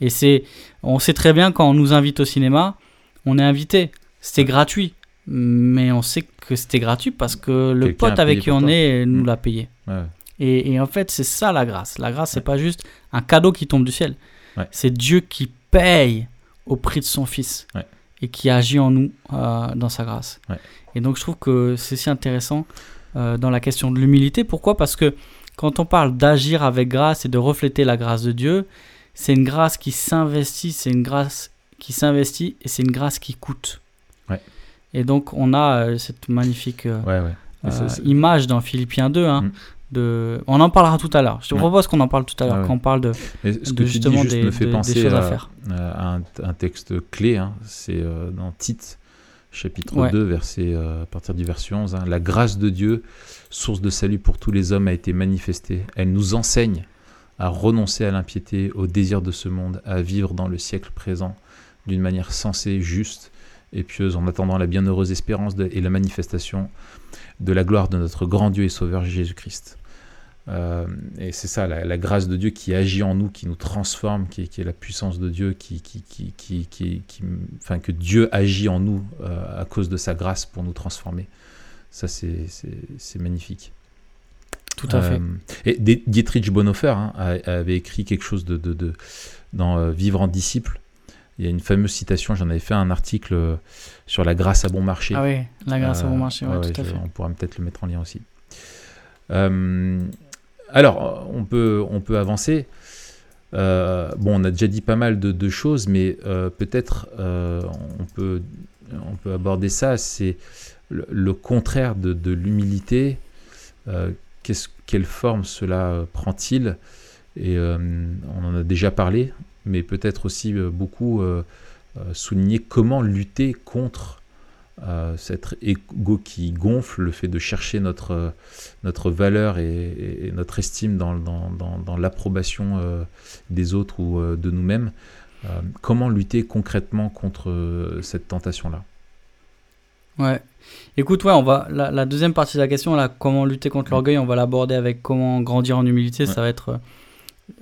Et c'est, on sait très bien quand on nous invite au cinéma, on est invité. C'était gratuit. Mais on sait que c'était gratuit parce que le pote avec qui on est nous Mm. l'a payé. Ouais, Et, et en fait, c'est ça la grâce. La grâce, c'est pas juste un cadeau qui tombe du ciel. C'est Dieu qui paye au prix de son Fils et qui agit en nous euh, dans sa grâce. Et donc, je trouve que c'est si intéressant euh, dans la question de l'humilité. Pourquoi? Parce que quand on parle d'agir avec grâce et de refléter la grâce de Dieu, c'est une grâce qui s'investit, c'est une grâce qui s'investit et c'est une grâce qui coûte. Ouais. Et donc, on a euh, cette magnifique euh, ouais, ouais. Mais ça, euh, image dans Philippiens 2. Hein, Mm. de... On en parlera tout à l'heure. Je te propose qu'on en parle tout à l'heure, Ah quand on parle de, de que tu dis justement juste des, me fait des- des penser choses à, à, faire. à un, un texte clé, hein. c'est euh, dans Tite, chapitre Ouais. 2, verset, euh, à partir du verset 11. hein. La grâce de Dieu, source de salut pour tous les hommes, a été manifestée. Elle nous enseigne à renoncer à l'impiété, au désir de ce monde, à vivre dans le siècle présent d'une manière sensée, juste et pieuse, en attendant la bienheureuse espérance de- et la manifestation de la gloire de notre grand Dieu et Sauveur Jésus-Christ. Euh, et c'est ça, la, la grâce de Dieu qui agit en nous, qui nous transforme, qui, est- qui est la puissance de Dieu, qui, qui, qui, enfin, que Dieu agit en nous euh, à cause de sa grâce pour nous transformer. Ça, c'est magnifique. Tout à fait. Euh, et Di- Dietrich Bonhoeffer hein, avait écrit quelque chose de, de, de- dans Vivre en disciple. Il y a une fameuse citation, j'en avais fait un article euh, sur la grâce à bon marché. Ah oui, la grâce à Euh, bon marché, ouais, ouais, tout à fait. On pourra peut-être le mettre en lien aussi. Euh, alors, on peut, on peut avancer. Euh, bon, on a déjà dit pas mal de, de choses, mais euh, peut-être euh, on, peut, on peut aborder ça. C'est le, le contraire de, de l'humilité. Euh, quelle forme cela euh, prend-il? Et euh, on en a déjà parlé, mais peut-être aussi euh, beaucoup euh, euh, souligner comment lutter contre euh, cet ego qui gonfle, le fait de chercher notre, notre valeur et, notre estime dans, dans, dans- dans l'approbation euh, des autres ou euh, de nous-mêmes. Comment lutter concrètement contre cette tentation-là? Ouais. Écoute, ouais, on va la, la deuxième partie de la question, là, comment lutter contre l'orgueil, on va l'aborder avec comment grandir en humilité. Ouais. Ça va être,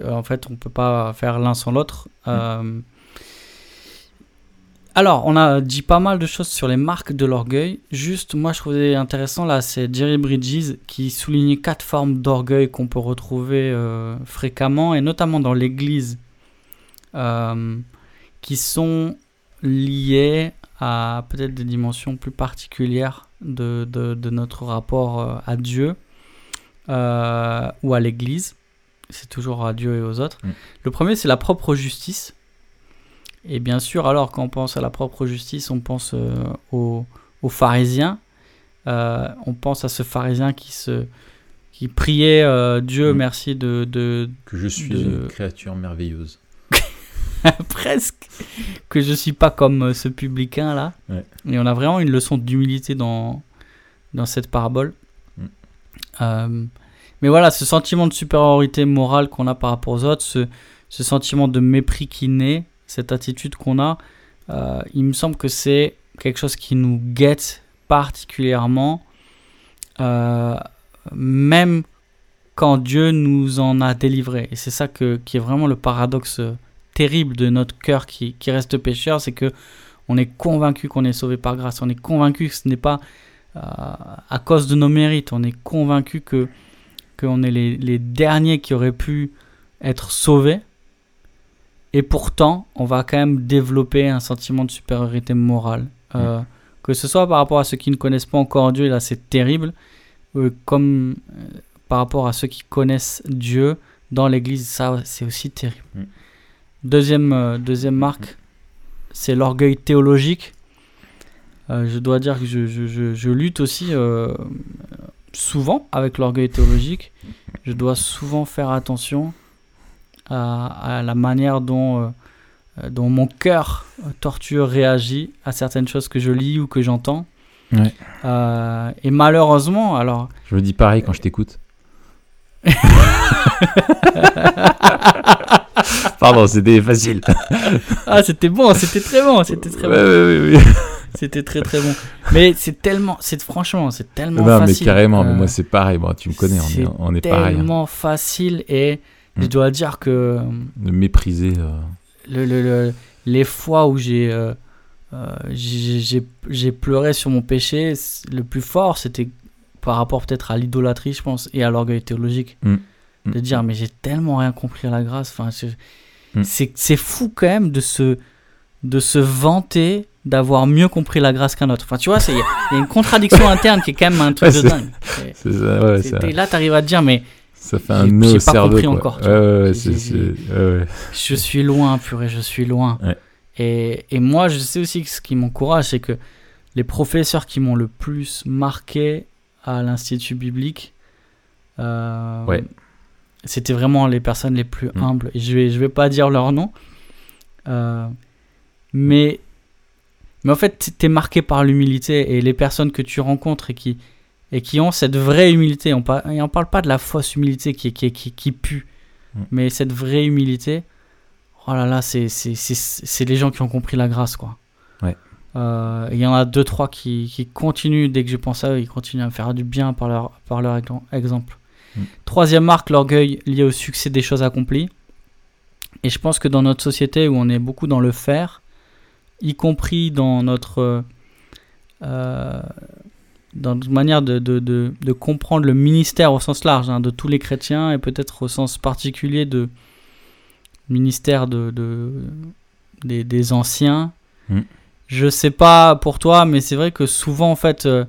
en fait, on peut pas faire l'un sans l'autre. Euh, alors, on a dit pas mal de choses sur les marques de l'orgueil. Juste, moi, je trouvais intéressant là, c'est Jerry Bridges qui soulignait quatre formes d'orgueil qu'on peut retrouver euh, fréquemment et notamment dans l'Église, euh, qui sont liées à peut-être des dimensions plus particulières de, notre rapport euh, à Dieu euh, ou à l'Église. C'est toujours à Dieu et aux autres. Mm. Le premier, c'est la propre justice. Et bien sûr, alors quand on pense à la propre justice, on pense euh, aux, aux pharisiens. Euh, on pense à ce pharisien qui, se, qui priait euh, Dieu, Mm. merci de, de, Que je suis De- une créature merveilleuse. [LAUGHS] presque que je suis pas comme euh, ce publicain là. Ouais. Et on a vraiment une leçon d'humilité dans, dans cette parabole. Mm. Mais voilà, ce sentiment de supériorité morale qu'on a par rapport aux autres, ce, sentiment de mépris qui naît, cette attitude qu'on a, euh, il me semble que c'est quelque chose qui nous guette particulièrement, euh, même quand Dieu nous en a délivré. Et c'est ça qui est vraiment le paradoxe euh, terrible de notre cœur qui, reste pécheur, c'est que on est convaincu qu'on est sauvé par grâce, on est convaincu que ce n'est pas à cause de nos mérites, on est convaincu que qu'on est les, les derniers qui auraient pu être sauvés, et pourtant on va quand même développer un sentiment de supériorité morale. Euh, Que ce soit par rapport à ceux qui ne connaissent pas encore Dieu, et là c'est terrible, euh, comme euh, par rapport à ceux qui connaissent Dieu dans l'Église, ça c'est aussi terrible. Mm. Deuxième, deuxième marque, c'est l'orgueil théologique. Je dois dire que je, je- je- je lutte aussi souvent avec l'orgueil théologique. Je dois souvent faire attention à, à la manière dont euh, dont mon cœur torture réagit à certaines choses que je lis ou que j'entends. Ouais. Euh, et malheureusement, alors. Je me dis pareil quand je t'écoute. [LAUGHS] Pardon, c'était facile. ah, c'était bon, c'était très bon, c'était très Ouais, bon. ouais. C'était très très bon. Mais c'est tellement, c'est franchement, c'est tellement Non, mais facile. carrément, mais Euh, moi c'est pareil. Bon, tu me connais, on est, c'est on est pareil. hein. tellement facile et je Mm. dois dire que De mépriser. euh, le, le- le- les fois où j'ai euh, j'ai- j'ai pleuré sur mon péché, le plus fort, c'était par rapport peut-être à l'idolâtrie, je pense, et à l'orgueil théologique. Mm. De Mm. dire, mais j'ai tellement rien compris à la grâce. Enfin, Mm. c'est c'est fou quand même de se, de se vanter d'avoir mieux compris la grâce qu'un autre. Enfin, tu vois, il y, a- il y a une contradiction interne qui est quand même un truc Ouais, de dingue. [LAUGHS] C'est- ça, ouais, ça, et là, tu arrives à te dire, mais ça fait un nœud au pas cerveau. compris quoi. encore, Ouais, je suis loin, purée, je suis loin. Et, et moi, je sais aussi que ce qui m'encourage, c'est que les professeurs qui m'ont le plus marqué à l'Institut biblique, euh, c'était vraiment les personnes les plus Mm. humbles. Et je vais, je vais pas dire leur nom, euh, mais, mais en fait, tu es marqué par l'humilité et les personnes que tu rencontres et qui, et qui ont cette vraie humilité. On par- et on parle pas de la fausse humilité qui, qui, qui, qui pue, Mm. mais cette vraie humilité. Oh là là, c'est les gens qui ont compris la grâce, quoi. Ouais. Euh, Il y en a deux, trois qui, qui continuent, dès que je pense à eux, ils continuent à me faire du bien par leur, par leur ex- exemple. Mm. Troisième marque, l'orgueil lié au succès des choses accomplies. Et je pense que dans notre société où on est beaucoup dans le faire, y compris dans notre, euh, dans notre manière de, de, de, de comprendre le ministère au sens large, hein, de tous les chrétiens, et peut-être au sens particulier de ministère de, de, des, des anciens. Mm. Je sais pas pour toi, mais c'est vrai que souvent, en fait, euh,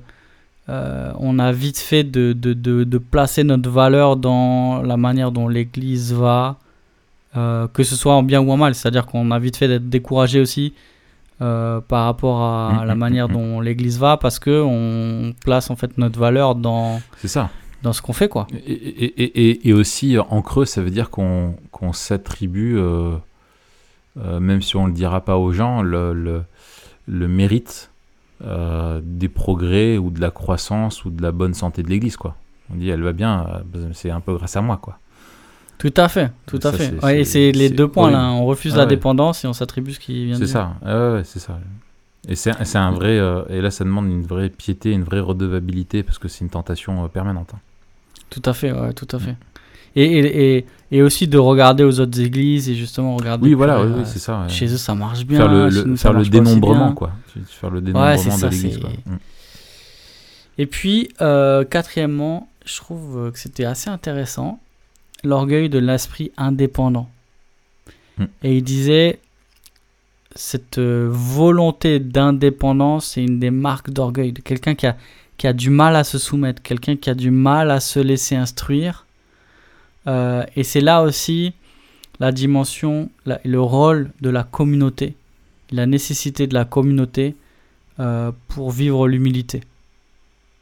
euh, on a vite fait de, de, de, de placer notre valeur dans la manière dont l'Église va, euh, que ce soit en bien ou en mal. C'est-à-dire qu'on a vite fait d'être découragé aussi euh, par rapport à Mm, la mm, manière mm, dont l'Église va, parce que on place en fait notre valeur dans, C'est ça. dans ce qu'on fait, quoi. Et, et, et, aussi, euh, en creux, ça veut dire qu'on qu'on s'attribue, euh, euh, même si on ne le dira pas aux gens, le, le, le mérite des progrès ou de la croissance ou de la bonne santé de l'Église. quoi. On dit, elle va bien, c'est un peu grâce à moi. quoi. Tout à fait, tout à Ça, fait. Ouais, et c'est- les deux points là. horrible. On refuse Ah la ouais. dépendance et on s'attribue ce qui vient de C'est ça, ouais, ouais, c'est ça. Et c'est c'est un vrai, euh, et là ça demande une vraie piété, une vraie redevabilité parce que c'est une tentation euh, permanente. hein. Tout à fait, ouais, tout à fait. Et, et, et, et aussi de regarder aux autres églises et justement regarder. Oui, voilà, oui, euh, c'est ça. Chez eux, ça marche bien. faire le, nous, faire le dénombrement, quoi. Faire le dénombrement c'est ça, de l'église. Mm. Et puis, quatrièmement, je trouve que c'était assez intéressant, l'orgueil de l'esprit indépendant. Hmm. Et il disait, cette euh, volonté d'indépendance, c'est une des marques d'orgueil, de quelqu'un qui a, qui a du mal à se soumettre, quelqu'un qui a du mal à se laisser instruire. Euh, et c'est là aussi la dimension, la- le rôle de la communauté, la nécessité de la communauté euh, pour vivre l'humilité.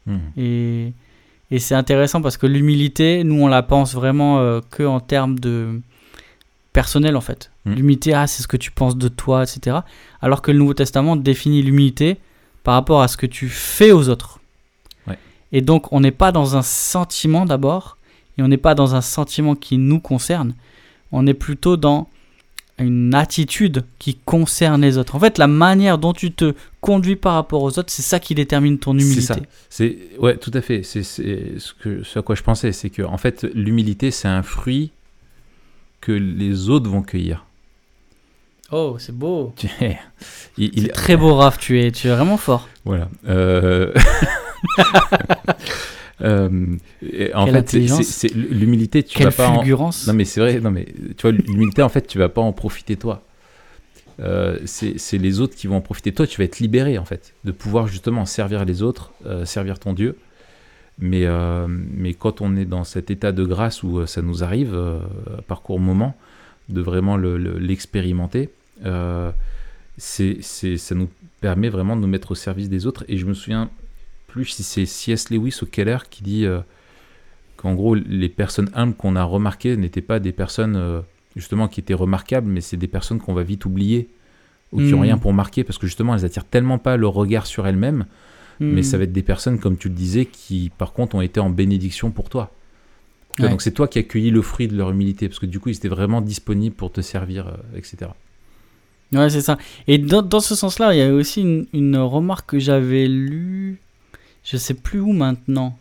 Mm. Et, et c'est intéressant parce que l'humilité, nous, on la pense vraiment euh, que en termes de personnel, en fait. Mm. L'humilité, ah, c'est ce que tu penses de toi, etc. Alors que le Nouveau Testament définit l'humilité par rapport à ce que tu fais aux autres. Ouais. Et donc, on n'est pas dans un sentiment d'abord, et on n'est pas dans un sentiment qui nous concerne. On est plutôt dans une attitude qui concerne les autres. En fait, la manière dont tu te conduis par rapport aux autres, c'est ça qui détermine ton C'est humilité. ça. C'est ouais, tout à fait. C'est c'est ce que ce à quoi je pensais, c'est que en fait l'humilité c'est un fruit que les autres vont cueillir. Oh, c'est beau. Tu- [LAUGHS] il, il- C'est très beau, Raph. Tu es, tu es vraiment fort. Voilà. Euh, [LAUGHS] euh, et en Quelle fait, c'est- intelligence. c'est c'est- l'humilité. Tu Quelle vas pas en- fulgurance. Non mais c'est vrai, non mais tu vois l'humilité en fait tu vas pas en profiter toi. Euh, c'est les autres qui vont en profiter. Toi tu vas être libéré en fait de pouvoir justement servir les autres, euh, servir ton Dieu. Mais, euh, mais quand on est dans cet état de grâce où ça nous arrive par court moment de vraiment le- le- l'expérimenter, ça nous permet vraiment de nous mettre au service des autres. Et je me souviens plus si c'est C.S. Lewis ou Keller qui dit qu'en gros, les personnes humbles qu'on a remarquées n'étaient pas des personnes justement, qui étaient remarquables, mais c'est des personnes qu'on va vite oublier ou qui n'ont Mm. rien pour marquer parce que justement, elles attirent tellement pas le regard sur elles-mêmes, mais Hmm. ça va être des personnes, comme tu le disais, qui par contre ont été en bénédiction pour toi. Ouais. Donc c'est toi qui as cueilli le fruit de leur humilité parce que du coup, ils étaient vraiment disponibles pour te servir, euh, etc. Ouais, c'est ça. Et dans, dans ce sens-là, il y a aussi une, une remarque que j'avais lue, je sais plus où maintenant,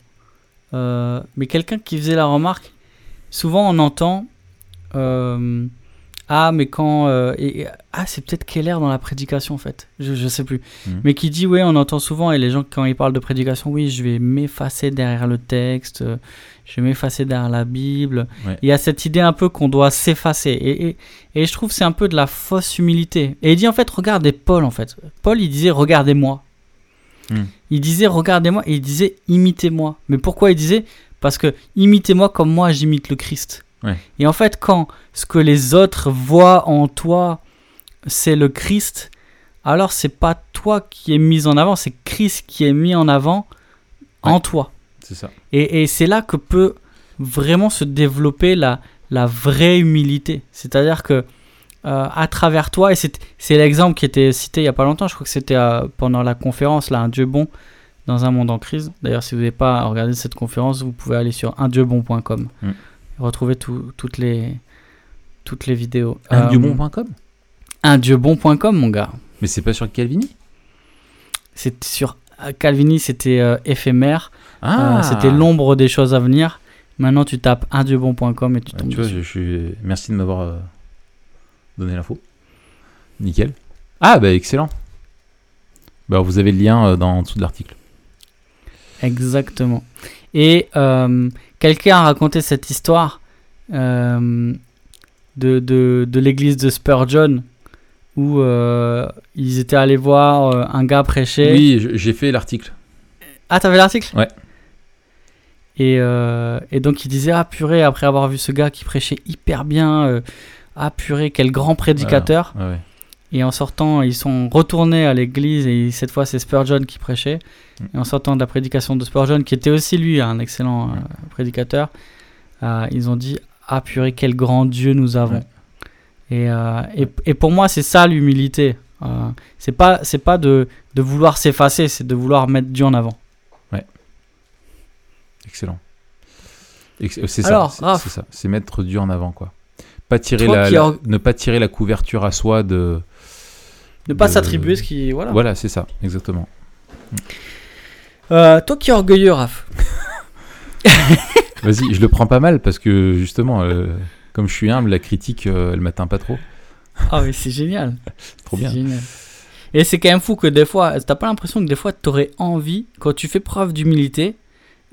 Euh, mais quelqu'un qui faisait la remarque, souvent on entend euh, Ah, mais quand. euh, et- et- ah, c'est peut-être Keller dans la prédication en fait, je, je sais plus. Mhm. Mais qui dit, oui, on entend souvent, et les gens, quand ils parlent de prédication, oui, je vais m'effacer derrière le texte, euh, je vais m'effacer derrière la Bible. Ouais. Il y a cette idée un peu qu'on doit s'effacer. Et, et, et je trouve que c'est un peu de la fausse humilité. Et il dit, en fait, regardez Paul, en fait. Paul, il disait, regardez-moi. Hmm. Il disait, regardez-moi, et il disait, imitez-moi. Mais pourquoi il disait? Parce que imitez-moi comme moi, j'imite le Christ. Ouais. Et en fait, quand ce que les autres voient en toi, c'est le Christ, alors c'est pas toi qui est mis en avant, c'est Christ qui est mis en avant en toi. C'est ça. Et, et c'est là que peut vraiment se développer la, la vraie humilité. C'est-à-dire que euh, à travers toi, et c'est l'exemple qui était cité il y a pas longtemps, je crois que c'était euh, pendant la conférence, là, Un Dieu bon dans un monde en crise. D'ailleurs, si vous n'avez pas regardé cette conférence, vous pouvez aller sur undieuxbon.com Mm. Et retrouver tout- toutes, les, toutes les vidéos. Un Euh, dieu-bon.com undieuxbon.com, mon gars. Mais c'est pas sur Calvini? C'est sur euh, Calvini, c'était euh, éphémère. Ah Euh, c'était l'ombre des choses à venir. Maintenant, tu tapes undieuxbon.com et tu tombes tu vois, dessus. je, je suis... merci de m'avoir euh, donné l'info. Nickel. Ah, bah excellent. Bah, vous avez le lien dans, en dessous de l'article. Exactement. Et euh, quelqu'un a raconté cette histoire euh, de, de, de l'église de Spurgeon où euh, ils étaient allés voir un gars prêcher. Oui, j'ai fait l'article. Ah, t'avais l'article? Ouais. Et, et donc il disait Ah purée, après avoir vu ce gars qui prêchait hyper bien, ah purée, quel grand prédicateur. Ouais, ouais. Et en sortant, ils sont retournés à l'église et cette fois c'est Spurgeon qui prêchait. Mm. Et en sortant de la prédication de Spurgeon, qui était aussi lui un excellent euh, prédicateur, euh, ils ont dit Ah purée, quel grand Dieu nous avons. Ouais. Et, euh, et, et pour moi, c'est ça l'humilité. C'est pas, c'est pas de, de vouloir s'effacer, c'est de vouloir mettre Dieu en avant. Excellent. Ex- euh, C'est ça, c'est- ça. C'est mettre Dieu en avant, quoi. Pas tirer Toi la, qui la- or- ne pas tirer la couverture à soi de. Ne pas de- s'attribuer ce qui. Voilà. Voilà, c'est ça, exactement. Euh, toi qui es orgueilleux, Raph. [LAUGHS] Vas-y, je le prends pas mal parce que justement, euh, comme je suis humble, la critique, euh, elle m'atteint pas trop. Ah, mais c'est génial. [LAUGHS] Trop bien. génial. Et c'est quand même fou que des fois, t'as pas l'impression que des fois t'aurais envie, quand tu fais preuve d'humilité,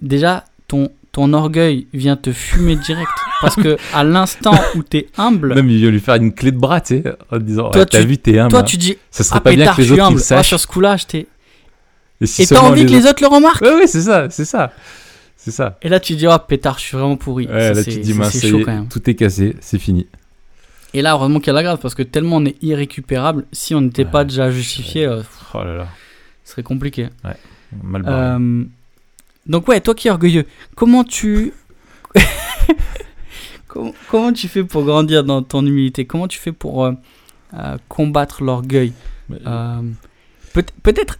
déjà ton, ton orgueil vient te fumer direct. Parce que à l'instant où t'es humble, Même, il vient lui faire une clé de bras, tu sais, en disant Toi, ouais, T'as tu- vu, t'es humble. toi hein. tu dis Ça serait Ah, pas bien pétard, que les je suis autres humble. le Ah, sachent. sur ce coup-là, j'étais. Et, si t'as envie que les autres le remarquent Ouais, ouais, c'est ça, c'est ça. C'est ça. Et là tu dis, oh pétard, je suis vraiment pourri. Ouais, Ça, là, tu te dis, mince, c'est ça y chaud est, quand même. tout est cassé, c'est fini. Et là, heureusement qu'il y a la grâce, parce que tellement on est irrécupérable, si on n'était Ouais, pas déjà justifié, euh, Oh là là, ce serait compliqué. mal barré. Euh, donc ouais, toi qui es orgueilleux, comment tu [LAUGHS] comment, comment tu fais pour grandir dans ton humilité? Comment tu fais pour euh, euh, combattre l'orgueil? Euh, peut- Peut-être,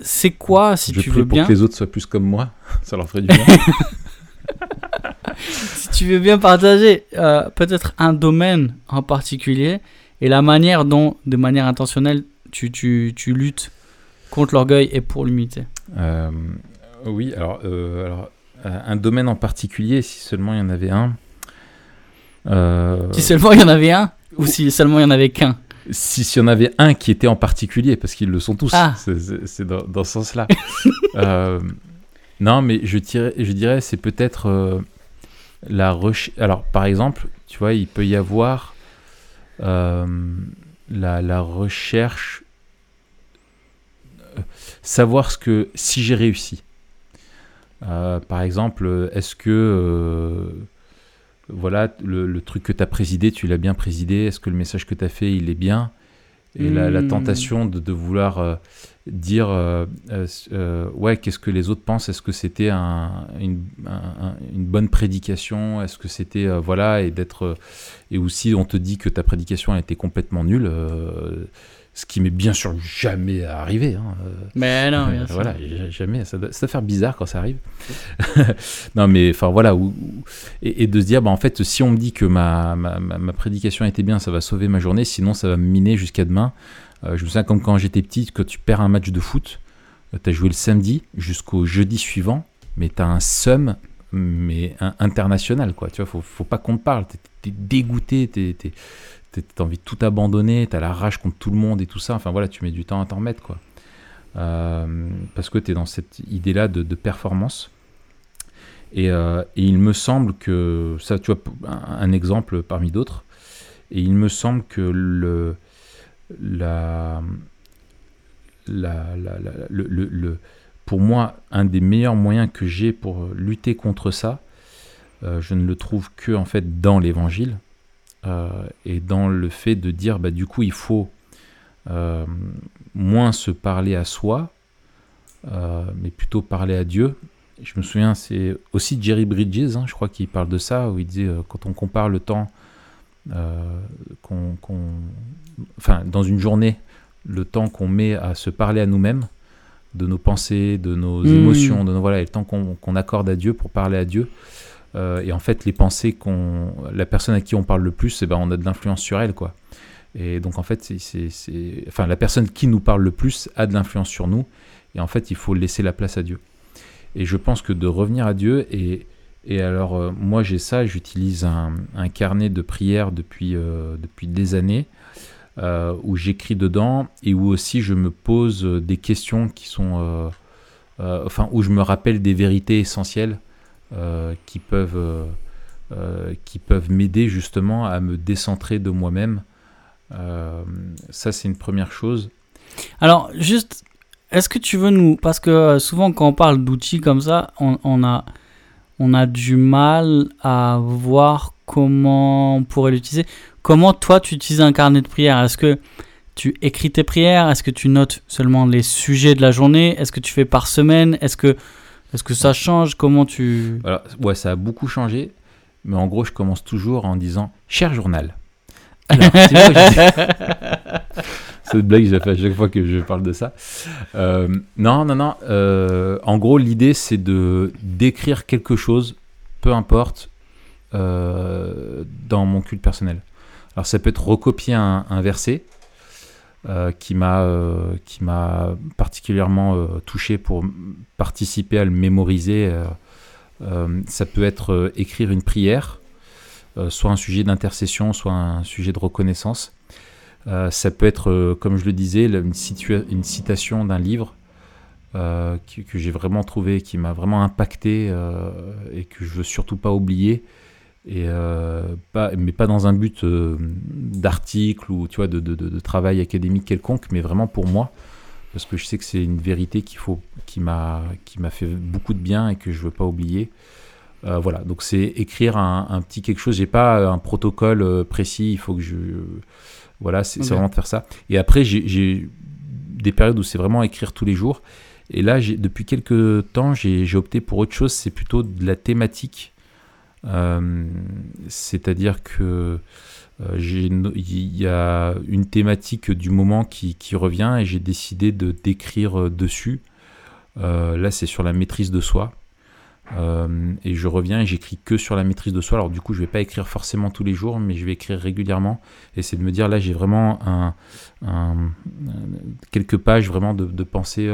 c'est quoi, si je tu veux pour bien, que les autres soient plus comme moi, [LAUGHS] ça leur ferait du bien. [LAUGHS] si tu veux bien partager peut-être un domaine en particulier et la manière dont, de manière intentionnelle, tu, tu, tu luttes contre l'orgueil et pour l'humilité. Oui, alors, alors un domaine en particulier, si seulement il y en avait un. Euh, Si seulement il y en avait un, ou si seulement il y en avait qu'un. si s'il y en avait un qui était en particulier, parce qu'ils le sont tous, Ah. c'est- dans, dans ce sens-là. [LAUGHS] Euh, non, mais je dirais, je dirais c'est peut-être euh, la recherche. Alors, par exemple, tu vois, il peut y avoir euh, la, la recherche, savoir ce que si j'ai réussi. Par exemple, est-ce que voilà le, le truc que tu as présidé, tu l'as bien présidé Est-ce que le message que tu as fait, il est bien? Et la, la Hmm. tentation de, de vouloir euh, dire euh, euh, ouais qu'est-ce que les autres pensent? Est-ce que c'était un, une, un- un- une bonne prédication? Est-ce que c'était voilà et d'être et aussi on te dit que ta prédication a été complètement nulle ce qui m'est bien sûr jamais arrivé hein, euh, Mais non, bien [LAUGHS] euh, sûr. voilà, jamais. Ça doit, ça doit faire bizarre quand ça arrive. [LAUGHS] non, mais enfin voilà, où- où- et, et de se dire, bah en fait, si on me dit que ma, ma, ma- prédication était bien, ça va sauver ma journée, sinon ça va me miner jusqu'à demain. Euh, je me souviens comme quand j'étais petit, que tu perds un match de foot, tu as joué le samedi jusqu'au jeudi suivant, mais tu as un seum mais un- international quoi tu vois faut, faut pas qu'on te parle t'es t'es dégoûté t'es- t'as envie de tout abandonner t'as la rage contre tout le monde et tout ça. Enfin voilà tu mets du temps à t'en remettre quoi. Euh, parce que tu es dans cette idée là de, performance. Et, euh, et il me semble que ça tu vois un, exemple parmi d'autres. Et il me semble que le la, la, pour moi, un des meilleurs moyens que j'ai pour lutter contre ça, euh, je ne le trouve que en fait dans l'évangile et dans le fait de dire bah, du coup il faut euh, moins se parler à soi, euh, mais plutôt parler à Dieu. Je me souviens, c'est aussi Jerry Bridges, hein, je crois qu'il parle de ça, où il disait euh, quand on compare le temps euh, qu'on, enfin, dans une journée, le temps qu'on met à se parler à nous-mêmes, de nos pensées, de nos Mm. émotions, de nos, voilà, et le temps qu'on, qu'on accorde à Dieu pour parler à Dieu. Euh, et en fait, les pensées qu'on, la personne à qui on parle le plus, eh ben, on a de l'influence sur elle, quoi. Et donc en fait, c'est, enfin, la personne qui nous parle le plus a de l'influence sur nous. Et en fait, il faut laisser la place à Dieu. Et je pense que de revenir à Dieu et et alors, euh, moi, j'ai ça, j'utilise un, un carnet de prières depuis, euh, depuis des années, où j'écris dedans et où aussi je me pose des questions qui sont. enfin, où je me rappelle des vérités essentielles qui peuvent, euh, euh, qui peuvent m'aider justement à me décentrer de moi-même. Euh, ça, c'est une première chose. Alors, juste, est-ce que tu veux nous... Parce que euh, souvent, quand on parle d'outils comme ça, on a, on a du mal à voir comment on pourrait l'utiliser. Comment toi, tu utilises un carnet de prière? Est-ce que tu écris tes prières? Est-ce que tu notes seulement les sujets de la journée? Est-ce que tu fais par semaine? Est-ce que, est que ça change Comment tu... Voilà, ouais, ça a beaucoup changé, mais en gros, je commence toujours en disant Cher journal. Alors, [LAUGHS] Cette blague, je la fais à chaque fois que je parle de ça. Euh, non, non, non. euh, en gros, l'idée, c'est de d'écrire quelque chose, peu importe, euh, dans mon culte personnel. Alors, ça peut être recopier un verset euh, qui m'a euh, qui m'a particulièrement euh, touché pour participer à le mémoriser. ça peut être écrire une prière, soit un sujet d'intercession, soit un sujet de reconnaissance. Ça peut être, comme je le disais, une, citation d'un livre qui- que j'ai vraiment trouvé, qui m'a vraiment impacté et que je veux surtout pas oublier. Et euh, pas, mais pas dans un but euh, d'article ou tu vois, de, de- de- de travail académique quelconque, mais vraiment pour moi, parce que je sais que c'est une vérité qu'il faut, qui m'a, qui m'a fait beaucoup de bien et que je veux pas oublier. Euh, voilà, donc c'est écrire un, un petit quelque chose. J'ai pas un protocole précis. Il faut que je, voilà, c'est c'est Ok. vraiment de faire ça. Et après, j'ai- des périodes où c'est vraiment écrire tous les jours. Et là, depuis quelques temps, j'ai opté pour autre chose. C'est plutôt de la thématique. Euh, C'est-à-dire que euh, il y a une thématique du moment qui, revient et j'ai décidé de d'écrire euh, dessus. Là, c'est sur la maîtrise de soi. Et je reviens et j'écris que sur la maîtrise de soi. Alors du coup, je vais pas écrire forcément tous les jours, mais je vais écrire régulièrement. Et c'est de me dire là, j'ai vraiment quelques pages vraiment de, de pensée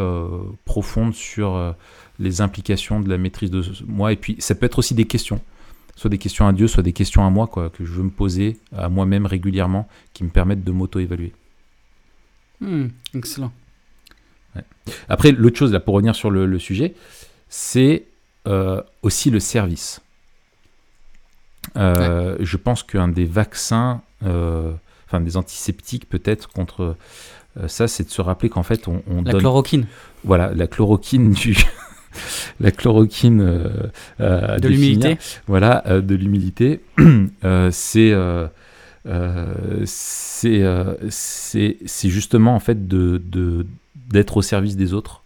profonde sur les implications de la maîtrise de moi. Et puis, ça peut être aussi des questions, soit des questions à Dieu, soit des questions à moi, quoi, que je veux me poser à moi-même régulièrement, qui me permettent de m'auto-évaluer. Hmm, excellent. Après, l'autre chose, là, pour revenir sur le, le sujet, c'est euh, aussi le service. Euh, Je pense qu'un des vaccins, euh, enfin des antiseptiques peut-être contre ça, c'est de se rappeler qu'en fait, on, on La donne chloroquine. voilà la chloroquine du [LAUGHS] la chloroquine euh, euh, à De l'humilité. voilà euh, de l'humilité [CLEARS THROAT] Euh, c'est euh, euh, c'est euh, justement en fait de d'être au service des autres.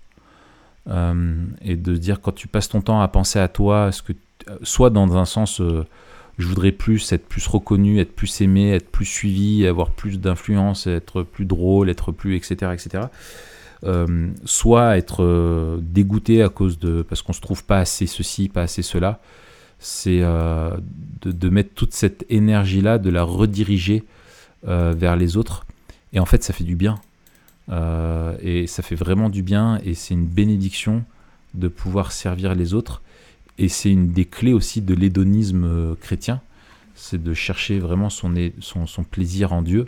Euh, et de dire quand tu passes ton temps à penser à toi, ce que, soit dans un sens, euh, je voudrais plus être plus reconnu, être plus aimé, être plus suivi, avoir plus d'influence, être plus drôle, être plus, etc., etc. Euh, soit être dégoûté à cause de parce qu'on se trouve pas assez ceci, pas assez cela. C'est de, de, mettre toute cette énergie là, de la rediriger vers les autres. Et en fait, ça fait du bien. Euh, et ça fait vraiment du bien et c'est une bénédiction de pouvoir servir les autres. Et c'est une des clés aussi de l'hédonisme euh, chrétien, c'est de chercher vraiment son, son, plaisir en Dieu.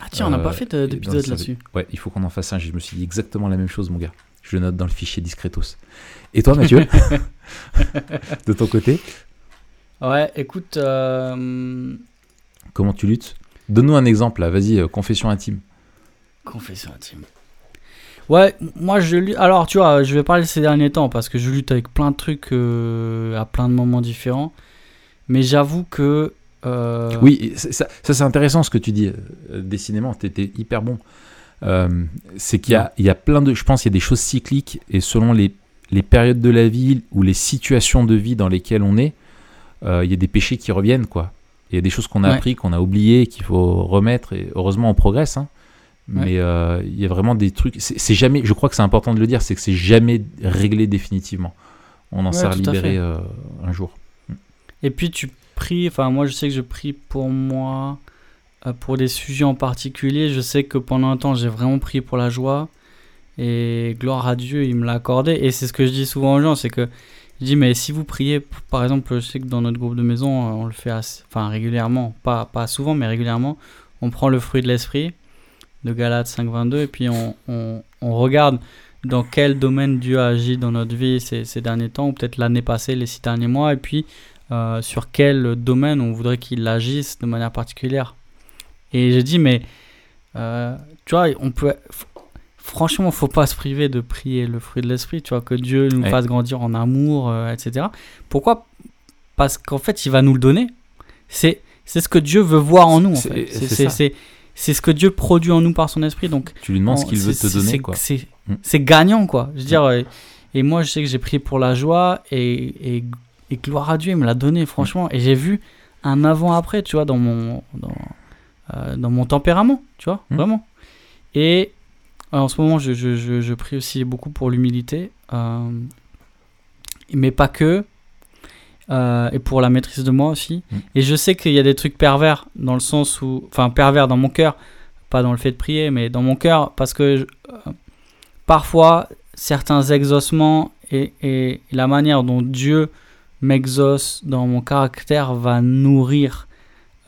Ah tiens, on n'a pas euh, fait d'épisode là-dessus. Ouais, il faut qu'on en fasse un. Je me suis dit exactement la même chose, mon gars. Je le note dans le fichier Discretos. Et toi, Mathieu [LAUGHS] De ton côté Ouais, écoute... Comment tu luttes Donne-nous un exemple, là. Vas-y, confession intime. Confession intime. Ouais, moi je lutte. Alors, tu vois, je vais parler ces derniers temps parce que je lutte avec plein de trucs euh, à plein de moments différents. Mais j'avoue que. Euh, oui, ça, c'est intéressant ce que tu dis. Euh, décidément, tu étais hyper bon. c'est qu'il y a, il y a plein de. Je pense qu'il y a des choses cycliques et selon les, les périodes de la vie ou les situations de vie dans lesquelles on est, il y a des péchés qui reviennent, quoi. Il y a des choses qu'on a appris, qu'on a oubliées, qu'il faut remettre. Et heureusement, on progresse. Hein. Mais euh, il y a vraiment des trucs. C'est jamais. Je crois que c'est important de le dire, c'est que c'est jamais réglé définitivement. On en sert libéré euh, un jour. Et puis tu pries. Enfin, moi, je sais que je prie pour moi, euh, pour des sujets en particulier. Je sais que pendant un temps, j'ai vraiment prié pour la joie. Et gloire à Dieu, il me l'a accordé. Et c'est ce que je dis souvent aux gens, c'est que je dis, mais si vous priez, par exemple, je sais que dans notre groupe de maison, on le fait enfin régulièrement, pas, pas souvent, mais régulièrement, on prend le fruit de l'esprit de Galates 5.22 et puis on, on, regarde dans quel domaine Dieu a agi dans notre vie ces, ces derniers temps, ou peut-être l'année passée, les six derniers mois, et puis euh, sur quel domaine on voudrait qu'il agisse de manière particulière. Et j'ai dit, mais euh, tu vois, on peut. Franchement, faut pas se priver de prier le fruit de l'esprit, tu vois, que Dieu nous fasse grandir en amour, euh, etc. Pourquoi? Parce qu'en fait, il va nous le donner. C'est c'est ce que Dieu veut voir en nous. C'est c'est ce que Dieu produit en nous par son esprit. Donc, tu lui demandes ce qu'il veut te donner. quoi. Mm. C'est gagnant, quoi. Je veux dire, mm. et, moi, je sais que j'ai prié pour la joie et, et, gloire à Dieu, il me l'a donné, franchement. Et j'ai vu un avant-après, tu vois, dans mon, dans, euh, dans, mon tempérament, tu vois, mm. vraiment. Et en ce moment, je, je, je, prie aussi beaucoup pour l'humilité, euh, mais pas que. Euh, et pour la maîtrise de moi aussi. Mm. Et je sais qu'il y a des trucs pervers dans le sens où, enfin pervers dans mon cœur, pas dans le fait de prier, mais dans mon cœur, parce que euh, parfois certains exaucements et, et, la manière dont Dieu m'exauce dans mon caractère va nourrir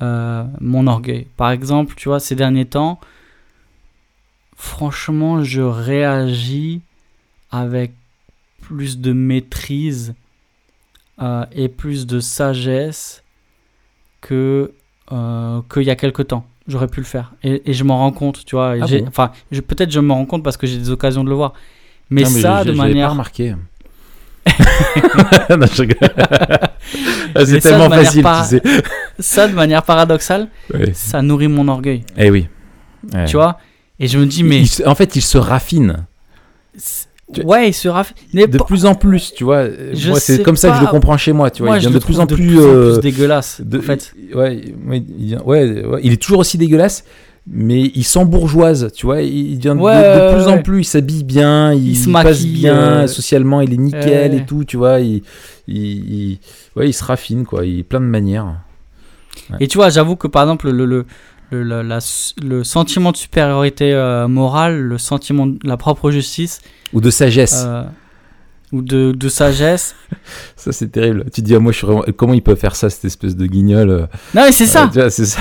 euh, mon orgueil. Par exemple, tu vois, ces derniers temps, franchement, je réagis avec plus de maîtrise euh, et plus de sagesse que euh, qu'il y a quelque temps. J'aurais pu le faire. Et, je m'en rends compte, tu vois. Ah enfin, peut-être je me rends compte parce que j'ai des occasions de le voir. Mais, ça, de manière. pas remarqué. [LAUGHS] [LAUGHS] Ah, c'est tellement facile, tu sais. [LAUGHS] ça, de manière paradoxale, ça nourrit mon orgueil. Eh oui. Tu vois? Et je me dis, mais. en fait, il se raffine. Ouais, il se raffine. De plus en plus, tu vois. moi, c'est comme ça que je le comprends chez moi, tu vois. il devient de plus en plus, plus, euh, dégueulasse, en fait. Ouais, ouais, ouais, il est toujours aussi dégueulasse, mais il s'embourgeoise, tu vois. Il devient de, plus en plus, il s'habille bien, il, se passe bien, euh, socialement, il est nickel et tout, tu vois. Il, il, ouais, il se raffine, quoi. Il plein de manières. Et tu vois, j'avoue que par exemple, le, le, le, le sentiment de supériorité euh, morale, le sentiment de la propre justice, ou de sagesse. Euh, ou de, de, sagesse. [LAUGHS] ça, c'est terrible. Tu te dis, ah, moi, je suis vraiment... comment il peut faire ça, cette espèce de guignol Non, mais c'est ça. c'est ça.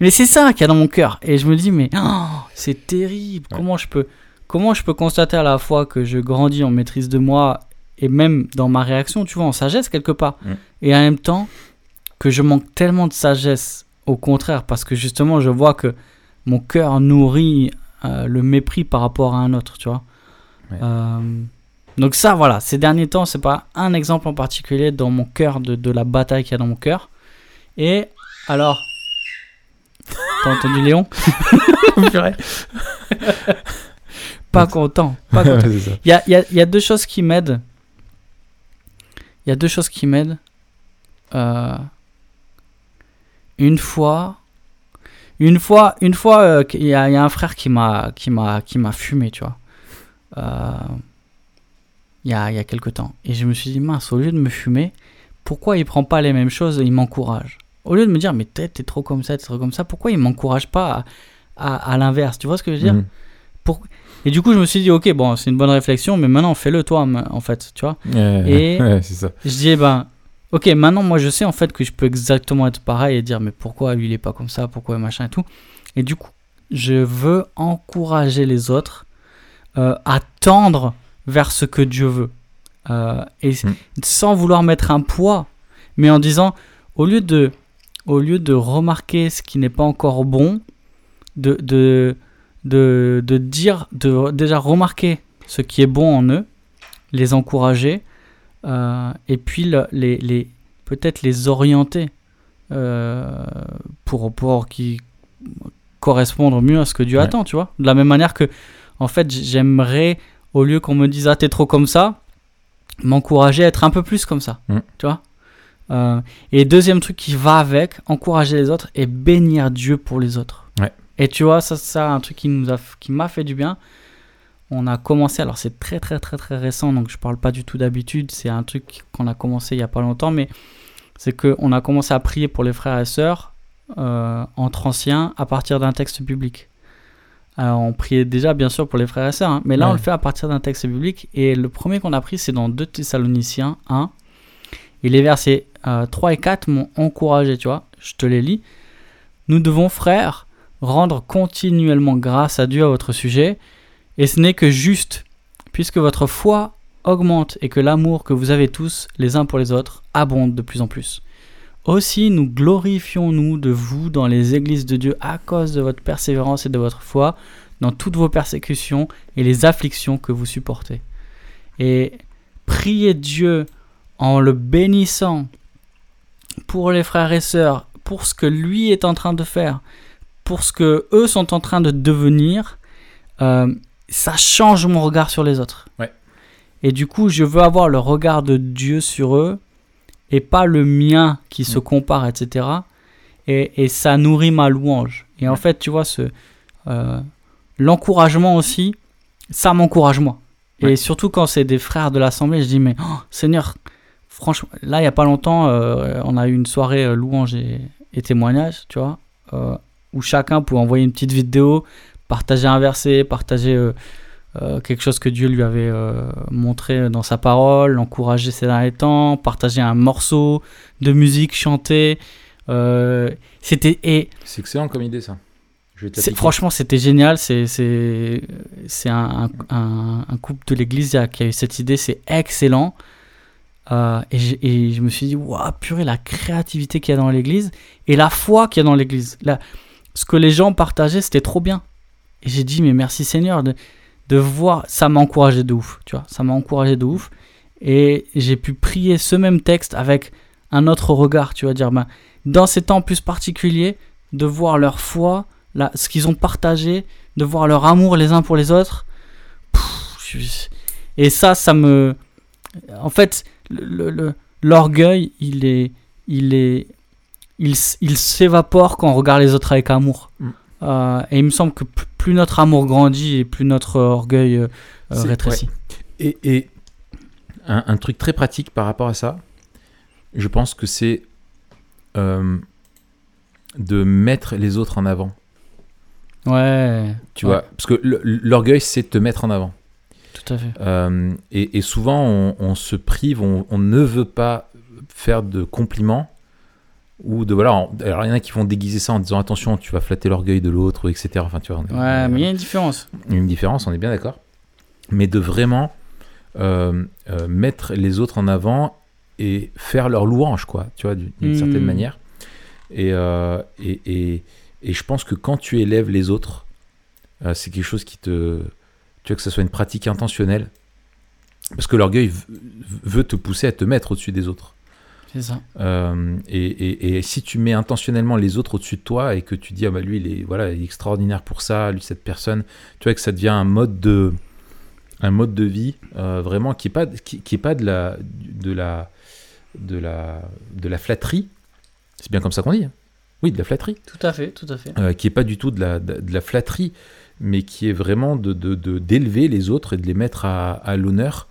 Mais c'est ça qu'il y a dans mon cœur. Et je me dis, mais oh, [GASPS] c'est terrible. Comment, je peux, comment je peux constater à la fois que je grandis en maîtrise de moi et même dans ma réaction, tu vois, en sagesse quelque part. Mm. Et en même temps, que je manque tellement de sagesse. Au contraire, parce que justement, je vois que mon cœur nourrit euh, le mépris par rapport à un autre, tu vois. Euh, donc ça, voilà, ces derniers temps, c'est pas un exemple en particulier dans mon cœur, de, de la bataille qu'il y a dans mon cœur. Et alors... T'as entendu Léon [LAUGHS] pas content. Pas content. Il y a, il y a- il y a deux choses qui m'aident. Il y a deux choses qui m'aident. Euh, une fois, une fois, une fois, euh, il y, a il y a un frère qui m'a, qui m'a, qui m'a fumé, tu vois. Euh, il y a, il y a quelque temps. Et je me suis dit, mince, au lieu de me fumer, pourquoi il prend pas les mêmes choses et il m'encourage? Au lieu de me dire, mais t'es, t'es trop comme ça, t'es trop comme ça, pourquoi il m'encourage pas à, à- à l'inverse Tu vois ce que je veux dire Mhm. Et du coup, je me suis dit, ok, bon, c'est une bonne réflexion, mais maintenant, fais-le toi, en fait, tu vois. Et- [LAUGHS] ouais, c'est ça. Je dis, eh ben, ok, maintenant, moi, je sais, en fait, que je peux exactement être pareil et dire, mais pourquoi lui, il est pas comme ça, pourquoi machin et tout. Et du coup, je veux encourager les autres euh, à tendre vers ce que Dieu veut. Euh, et Mm. sans vouloir mettre un poids, mais en disant, au lieu de, au lieu de remarquer ce qui n'est pas encore bon, de, de, de, de dire, de déjà remarquer ce qui est bon en eux, les encourager, euh, et puis le- les, les, peut-être les orienter euh, pour, pour qu'ils correspondre mieux à ce que Dieu Ouais. attend, tu vois. De la même manière que, en fait, j'aimerais, au lieu qu'on me dise, ah, t'es trop comme ça, m'encourager à être un peu plus comme ça, Mm. tu vois. Euh, et deuxième truc qui va avec, encourager les autres et bénir Dieu pour les autres. Ouais. Et tu vois, ça, ça, un truc qui nous a, qui m'a fait du bien. On a commencé, alors c'est très très très très récent, donc je parle pas du tout d'habitude. C'est un truc qu'on a commencé il y a pas longtemps, mais c'est que on a commencé à prier pour les frères et sœurs euh, entre anciens à partir d'un texte biblique. Alors, on priait déjà bien sûr pour les frères et sœurs, hein, mais là on le fait à partir d'un texte biblique. Et le premier qu'on a pris, c'est dans 2 Thessaloniciens 1. Et les versets euh, 3 et 4 m'ont encouragé, tu vois. Je te les lis. Nous devons, frères, rendre continuellement grâce à Dieu à votre sujet, et ce n'est que juste, puisque votre foi augmente et que l'amour que vous avez tous les uns pour les autres abonde de plus en plus. Aussi nous glorifions-nous de vous dans les églises de Dieu à cause de votre persévérance et de votre foi dans toutes vos persécutions et les afflictions que vous supportez. Et priez Dieu en le bénissant pour les frères et sœurs, pour ce que lui est en train de faire, pour ce que eux sont en train de devenir, euh, ça change mon regard sur les autres. Ouais. Et du coup, je veux avoir le regard de Dieu sur eux et pas le mien qui se compare, etc. Et, et ça nourrit ma louange. Et en fait, tu vois, ce euh, l'encouragement aussi, ça m'encourage moi. Et Ouais. surtout quand c'est des frères de l'assemblée, je dis mais oh, Seigneur, franchement, là il y a pas longtemps, euh, on a eu une soirée euh, louange et, et témoignage, tu vois, euh, où chacun pouvait envoyer une petite vidéo, partager un verset, partager quelque chose que Dieu lui avait montré dans sa parole, l'encourager ces derniers temps, partager un morceau de musique chantée. Euh, c'était et C'est excellent comme idée, ça. Franchement, c'était génial. C'est c'est c'est un, un, un- couple de l'église qui a- qui a eu cette idée. C'est excellent. Euh, et, je me suis dit, waouh, purée, la créativité qu'il y a dans l'église et la foi qu'il y a dans l'église. Ce que les gens partageaient, c'était trop bien. Et j'ai dit, mais merci Seigneur de, de voir. Ça m'a encouragé de ouf, tu vois. Ça m'a encouragé de ouf. Et j'ai pu prier ce même texte avec un autre regard, tu vas dire, ben, dans ces temps plus particuliers, de voir leur foi, la- ce qu'ils ont partagé, de voir leur amour les uns pour les autres. Et ça, ça me. En fait, le- le- l'orgueil, il est. Il est. Il, il s'évapore quand on regarde les autres avec amour. Mm. Euh, et il me semble que plus notre amour grandit et plus notre orgueil euh, euh, rétrécit. Et, et un, un truc très pratique par rapport à ça, je pense que c'est euh, de mettre les autres en avant. Ouais. Tu Ouais. vois, parce que l'orgueil, c'est te mettre en avant. Tout à fait. Euh, et, et souvent, on, on se prive, on, on ne veut pas faire de compliments ou de voilà. on- alors il y en a qui vont déguiser ça en disant attention, tu vas flatter l'orgueil de l'autre, etc. Enfin, tu vois, Ouais, mais il y a une différence. une différence, on est bien d'accord. Mais de vraiment euh, euh, mettre les autres en avant et faire leur louange, quoi, tu vois, d'une d'une Hmm. certaine manière. Et, et, et, et je pense que quand tu élèves les autres, c'est quelque chose qui te. Tu vois, que ce soit une pratique intentionnelle? Parce que l'orgueil veut te pousser à te mettre au-dessus des autres. C'est ça. Euh, et, et- et si tu mets intentionnellement les autres au-dessus de toi et que tu dis, ah bah lui, il est, voilà, il est extraordinaire pour ça, lui, cette personne, tu vois que ça devient un mode de, un mode de vie euh, vraiment qui est pas, qui, qui est pas de la, de la, de la, de la flatterie. C'est bien comme ça qu'on dit. hein. Oui, de la flatterie. Tout à fait, tout à fait. Euh, qui est pas du tout de la, de, de la flatterie, mais qui est vraiment de d'élever les autres et de les mettre à, à l'honneur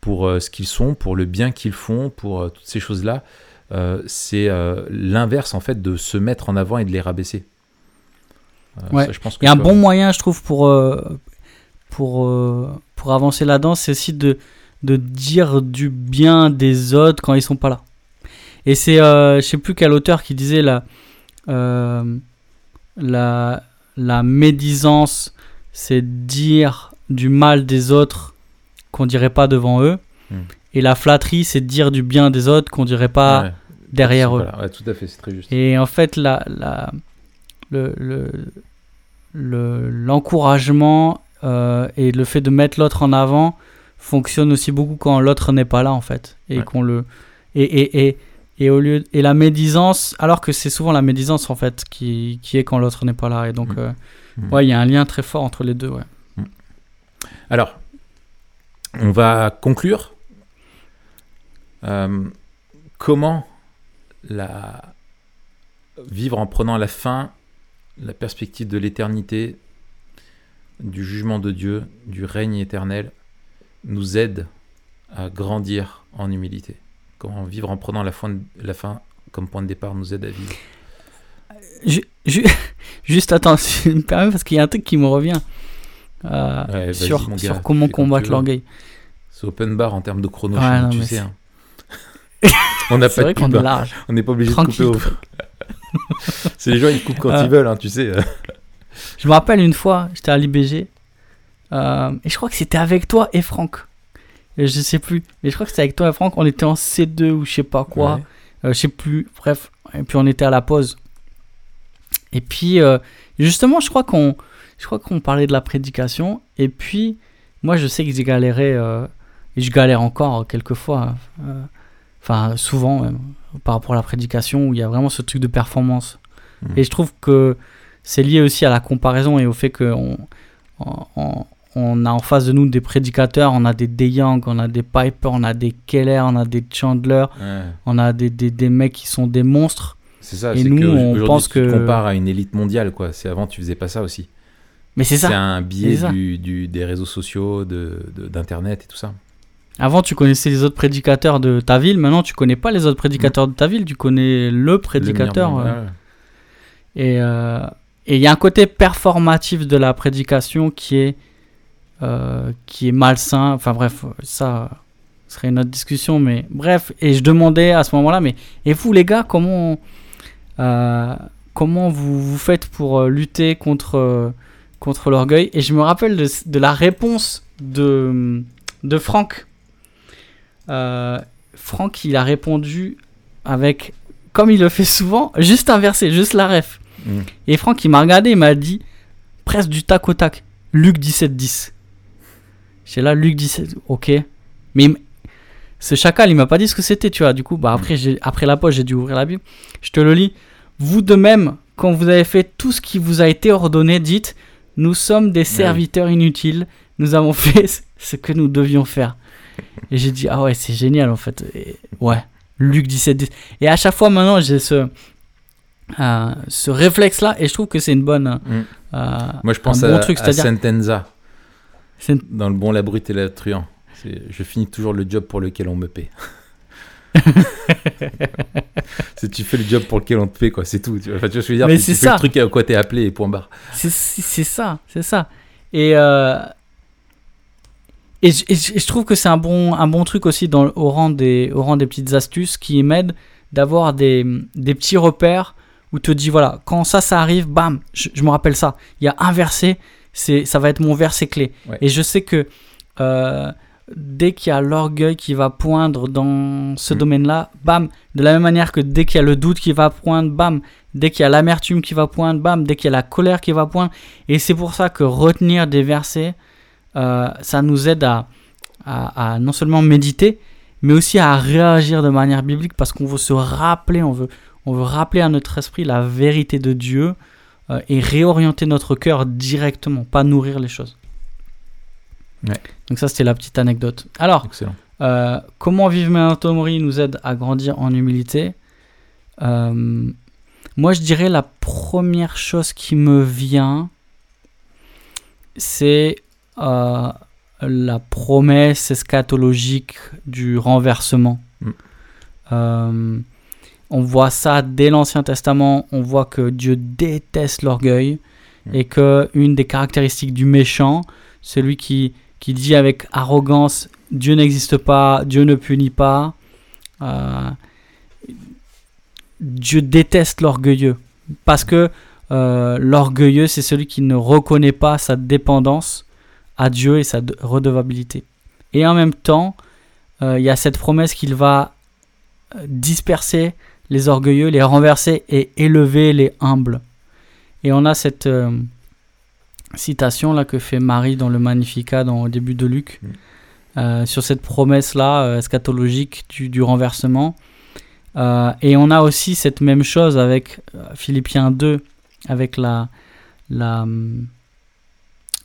pour euh, ce qu'ils sont, pour le bien qu'ils font, pour euh, toutes ces choses-là. Euh, c'est euh, l'inverse en fait de se mettre en avant et de les rabaisser. Euh, Ouais. ça, je pense que Et un bon moyen, je trouve, pour, pour, pour avancer là-dedans, c'est aussi de, de dire du bien des autres quand ils sont pas là. Et c'est, je sais plus quel auteur qui disait la, la, la médisance, c'est dire du mal des autres qu'on dirait pas devant eux. Hmm. Et la flatterie, c'est dire du bien des autres qu'on dirait pas ouais, derrière eux. voilà, ouais, tout à fait, c'est très juste. Et en fait, la, la, le, le, le- l'encouragement euh, et le fait de mettre l'autre en avant fonctionne aussi beaucoup quand l'autre n'est pas là, en fait. Et Ouais. qu'on le. Et, et, et, et, au lieu, et la médisance, alors que c'est souvent la médisance, en fait, qui, qui est quand l'autre n'est pas là. Et donc, Mm. euh, Mm. ouais, il y a un lien très fort entre les deux, ouais. Alors, on va conclure. Euh, comment la... vivre en prenant la fin, la perspective de l'éternité, du jugement de Dieu, du règne éternel, nous aide à grandir en humilité? Comment vivre en prenant la fin, la fin comme point de départ nous aide à vivre Ju- ju- [LAUGHS] Juste attends, [LAUGHS] me permets, parce qu'il y a un truc qui me revient euh, Ouais, sur, gars, sur comment combattre l'orgueil. C'est open bar en termes de chrono, Ouais, non, tu sais. hein. [LAUGHS] on n'a C'est pas de vrai qu'on pub, est hein. on n'est pas obligé Tranquille. de couper au... C'est les gens, ils coupent quand Euh. ils veulent, hein, tu sais. Je me rappelle une fois, j'étais à l'IBG, euh, et je crois que c'était avec toi et Franck. Et je sais plus, mais je crois que c'était avec toi et Franck, on était en C2 ou je sais pas quoi, Ouais. euh, je sais plus, bref, et puis on était à la pause. Et puis, euh, justement, je crois qu'on je crois qu'on parlait de la prédication, et puis, moi je sais que j'ai galéré, euh, et je galère encore quelquefois, euh, enfin souvent même, par rapport à la prédication, où il y a vraiment ce truc de performance. Mhm. Et je trouve que c'est lié aussi à la comparaison et au fait qu'on on, on- on a en face de nous des prédicateurs, on a des DeYoung, on a des Piper, on a des Keller, on a des Chandler, Ouais. on a des, des, des mecs qui sont des monstres. C'est ça, Et c'est nous, que on pense tu te que- compares à une élite mondiale, quoi. C'est avant, tu faisais pas ça aussi. Mais c'est C'est ça. un biais C'est du, du- des réseaux sociaux, de, de- d'internet et tout ça. Avant, tu connaissais les autres prédicateurs de ta ville, maintenant, tu connais pas les autres prédicateurs de ta ville, tu connais le prédicateur. Le meilleur- euh, ouais. Et euh, et il y a un côté performatif de la prédication qui est, euh, qui est malsain. Enfin bref, ça serait une autre discussion. Mais bref, et je demandais à ce moment-là, mais et vous les gars, comment, euh, comment vous, vous faites pour euh, lutter contre, contre l'orgueil? Et je me rappelle de, de la réponse de, de Franck. Euh, Franck, il a répondu avec, comme il le fait souvent, juste un verset, juste la ref. Mm. Et Franck, il m'a regardé, il m'a dit, presque du tac au tac, Luc 17, 10. J'étais là, Luc 17, ok. Mais il ce chacal, il m'a pas dit ce que c'était, tu vois. Du coup, bah après, j'ai- après la pause, j'ai dû ouvrir la Bible. Je te le lis. Vous de même, quand vous avez fait tout ce qui vous a été ordonné, dites, nous sommes des serviteurs inutiles, nous avons [LAUGHS] fait ce que nous devions faire. Et j'ai dit, ah ouais, c'est génial en fait. Et ouais, Luc 17, 10. Et à chaque fois maintenant, j'ai ce, euh, ce réflexe-là et je trouve que c'est une bonne. Mm. euh, Moi, je pense un bon à, truc, à Sentenza, dans Le Bon, la Brute et la Truand. Je finis toujours le job pour lequel on me paie. [LAUGHS] c'est tu fais le job pour lequel on te paie, quoi. C'est tout. Tu vois, enfin, tu vois ce que je veux dire Mais Tu- tu c'est ça. le truc à quoi t'es appelé et point barre. C'est ça, c'est ça. Et, euh, et, je- et je et je trouve que c'est un bon, un bon truc aussi dans, au, rang des, au rang des petites astuces qui m'aident d'avoir des, des petits repères où te dis voilà, quand ça, ça arrive, bam, je, je me rappelle ça. Il y a un verset, c'est, ça va être mon verset clé. Ouais. Et je sais que euh, dès qu'il y a l'orgueil qui va poindre dans ce Mm. domaine-là, bam, de la même manière que dès qu'il y a le doute qui va poindre, bam, dès qu'il y a l'amertume qui va poindre, bam, dès qu'il y a la colère qui va poindre. Et c'est pour ça que retenir des versets, euh, ça nous aide à, à- à non seulement méditer, mais aussi à réagir de manière biblique parce qu'on veut se rappeler, on veut, on veut rappeler à notre esprit la vérité de Dieu euh, et réorienter notre cœur directement, pas nourrir les choses. Ouais. Donc ça, c'était la petite anecdote. Alors, euh, comment vivre Memento Mori nous aide à grandir en humilité Euh, Moi, je dirais la première chose qui me vient, c'est la promesse eschatologique du renversement. Mm. On voit ça dès l'Ancien Testament, on voit que Dieu déteste l'orgueil Mm. et que une des caractéristiques du méchant, celui qui, qui dit avec arrogance Dieu n'existe pas, Dieu ne punit pas, euh, Dieu déteste l'orgueilleux parce que euh, l'orgueilleux, c'est celui qui ne reconnaît pas sa dépendance à Dieu et sa de- redevabilité. Et en même temps, euh, il y a cette promesse qu'il va disperser les orgueilleux, les renverser et élever les humbles. Et on a cette euh, citation là que fait Marie dans le Magnificat dans, au début de Luc Mm. euh, sur cette promesse là eschatologique du, du renversement. Euh, et on a aussi cette même chose avec euh, Philippiens 2, avec la, la, hum,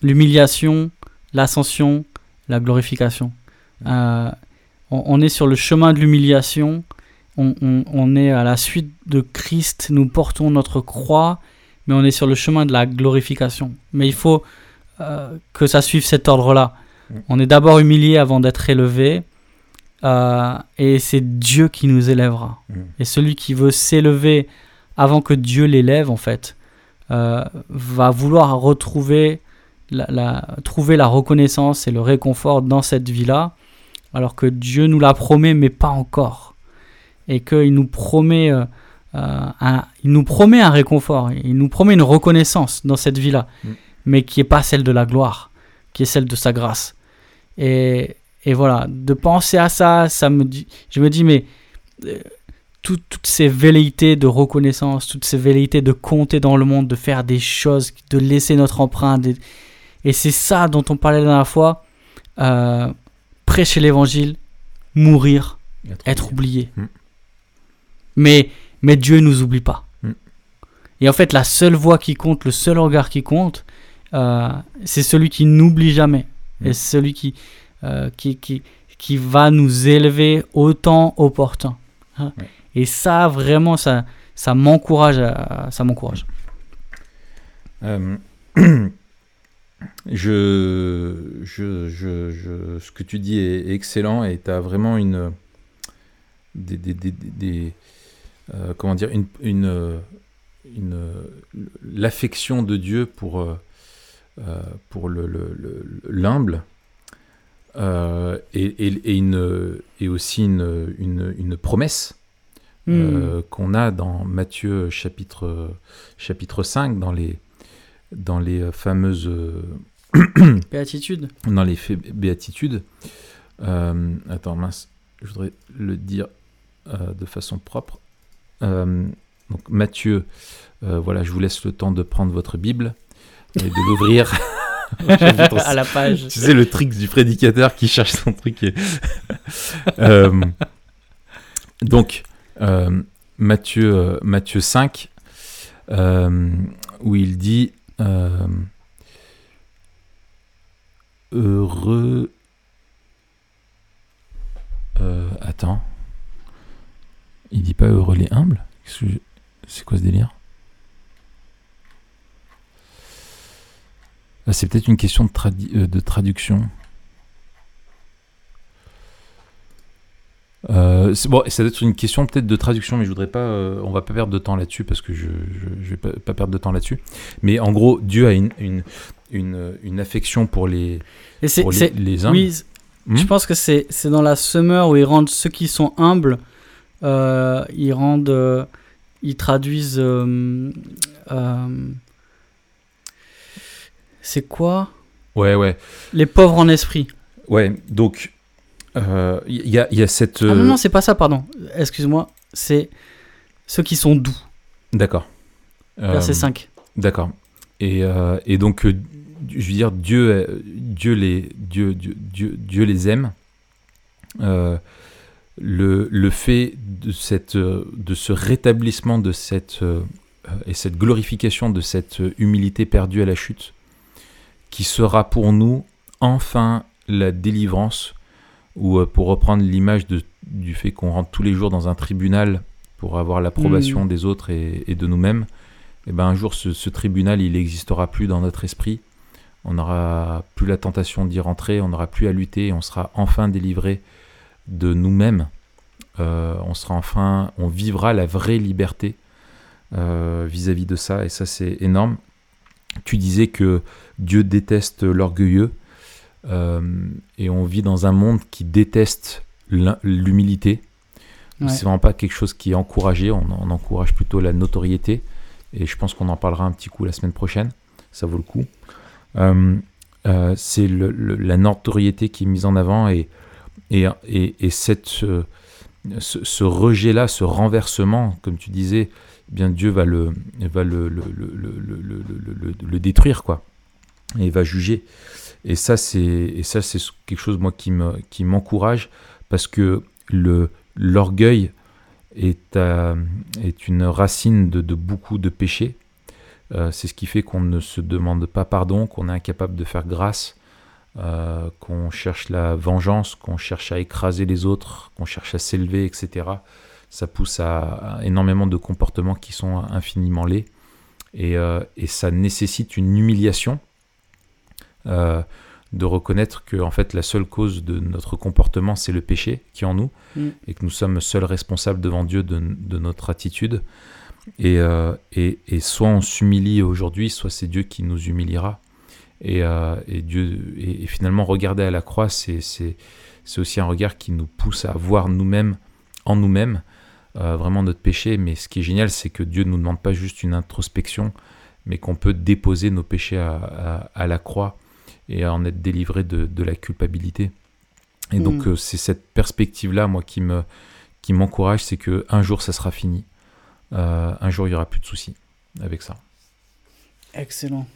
l'humiliation, l'ascension, la glorification. Euh, on, on est sur le chemin de l'humiliation, on, on- on est à la suite de Christ, nous portons notre croix, mais on est sur le chemin de la glorification. Mais il faut euh, que ça suive cet ordre-là. Mm. On est d'abord humilié avant d'être élevé, euh, et c'est Dieu qui nous élèvera. Mm. Et celui qui veut s'élever avant que Dieu l'élève, en fait, euh, va vouloir retrouver la, la- trouver la reconnaissance et le réconfort dans cette vie-là, alors que Dieu nous l'a promet, mais pas encore. Et qu'il nous promet, euh, euh, un, il nous promet un réconfort, il nous promet une reconnaissance dans cette vie-là, Mm. mais qui n'est pas celle de la gloire, qui est celle de sa grâce. Et, et voilà, de penser à ça, ça me dit, je me dis, mais euh, tout- toutes ces velléités de reconnaissance, toutes ces velléités de compter dans le monde, de faire des choses, de laisser notre empreinte. Et, et c'est ça dont on parlait la dernière fois. euh, prêcher l'évangile, mourir, être oublié. Mm. Mais, mais Dieu nous oublie pas. Mm. Et en fait, la seule voix qui compte, le seul regard qui compte, euh, c'est celui qui n'oublie jamais. Mm. Et c'est celui qui, euh, qui, qui, qui va nous élever au temps opportun. Hein. Et ça, vraiment, ça, ça m'encourage. Ça m'encourage. Euh, [CLEARS THROAT] je, je, je, je- ce que tu dis est excellent et tu as vraiment une. Des, des, des, des- des- euh, comment dire une, une, une l'affection de Dieu pour euh, euh, pour le, le- le- l'humble euh, et, et, et une et aussi une, une, une promesse Hmm. qu'on a dans Matthieu chapitre, chapitre 5, dans les, dans les fameuses [COUGHS] euh, Béatitude. dans les béatitudes. Euh, attends, mince, je voudrais le dire euh, de façon propre. Euh, donc Matthieu, euh, voilà, je vous laisse le temps de prendre votre Bible et de l'ouvrir. [LAUGHS] À la page. tu sais, le trick du prédicateur qui cherche son truc. et- Euh, donc, euh, Matthieu, euh, Matthieu 5, euh, où il dit Heureux. Attends. Il dit pas heureux les humbles je- C'est quoi ce délire? Ah, C'est peut-être une question de, euh, de traduction. Euh, c'est- bon, ça doit être une question peut-être de traduction, mais je voudrais pas. euh, on va pas perdre de temps là-dessus parce que je, je, je vais pas, pas perdre de temps là-dessus. Mais en gros, Dieu a une, une, une, une affection pour les, Et c'est, pour les, c'est- les humbles. oui, Hmm? je pense que c'est, dans la semeur où ils rendent ceux qui sont humbles, ils rendent, euh, ils traduisent. euh, euh, c'est quoi? Ouais, ouais, Les pauvres en esprit. ouais. Donc, euh, il y, a, il y a cette. Ah non, euh, non, c'est pas ça, pardon. Excuse-moi. C'est ceux qui sont doux. D'accord. Verset Euh, 5. D'accord. Et, euh, et donc, euh, je veux dire, Dieu, euh, Dieu, les, Dieu, Dieu, Dieu, Dieu les aime. Euh, le, le fait de, cette, de ce rétablissement de cette, et cette glorification de cette humilité perdue à la chute, qui sera pour nous enfin la délivrance, ou pour reprendre l'image du fait qu'on rentre tous les jours dans un tribunal pour avoir l'approbation Mm. des autres et, et de nous-mêmes, et ben un jour ce, ce tribunal il n'existera plus dans notre esprit. On n'aura plus la tentation d'y rentrer, on n'aura plus à lutter, et on sera enfin délivré de nous-mêmes. Euh, on sera enfin, on vivra la vraie liberté euh, vis-à-vis de ça, et ça c'est énorme. Tu disais que Dieu déteste l'orgueilleux, euh, et on vit dans un monde qui déteste l'humilité. Ouais. C'est vraiment pas quelque chose qui est encouragé, on, on encourage plutôt la notoriété. Et je pense qu'on en parlera un petit coup la semaine prochaine, ça vaut le coup. Euh, euh, c'est la notoriété qui est mise en avant et, et, et, et cette, ce, rejet-là, ce renversement, comme tu disais, eh bien Dieu va le, va le, le, le, le, détruire, quoi. Et va juger. Et ça, c'est quelque chose moi qui me qui m'encourage parce que l'orgueil est est une racine de, de beaucoup de péchés. Euh, c'est ce qui fait qu'on ne se demande pas pardon, qu'on est incapable de faire grâce, euh, qu'on cherche la vengeance, qu'on cherche à écraser les autres, qu'on cherche à s'élever, etc. Ça pousse à, à énormément de comportements qui sont infiniment laids. Et, euh, et ça nécessite une humiliation euh, de reconnaître que en fait la seule cause de notre comportement c'est le péché qui est en nous Mm. et que nous sommes seuls responsables devant Dieu de, de notre attitude et, et, et soit on s'humilie aujourd'hui soit c'est Dieu qui nous humiliera et, euh, et Dieu et, et finalement regarder à la croix c'est c'est c'est aussi un regard qui nous pousse à voir nous-mêmes en nous-mêmes euh, vraiment notre péché mais ce qui est génial c'est que Dieu ne nous demande pas juste une introspection mais qu'on peut déposer nos péchés à, à- à la croix et à en être délivré de, de la culpabilité. Et donc Mm. euh, c'est cette perspective-là, moi, qui me qui m'encourage, c'est que un jour ça sera fini, Euh, un jour il y aura plus de soucis avec ça. Excellent.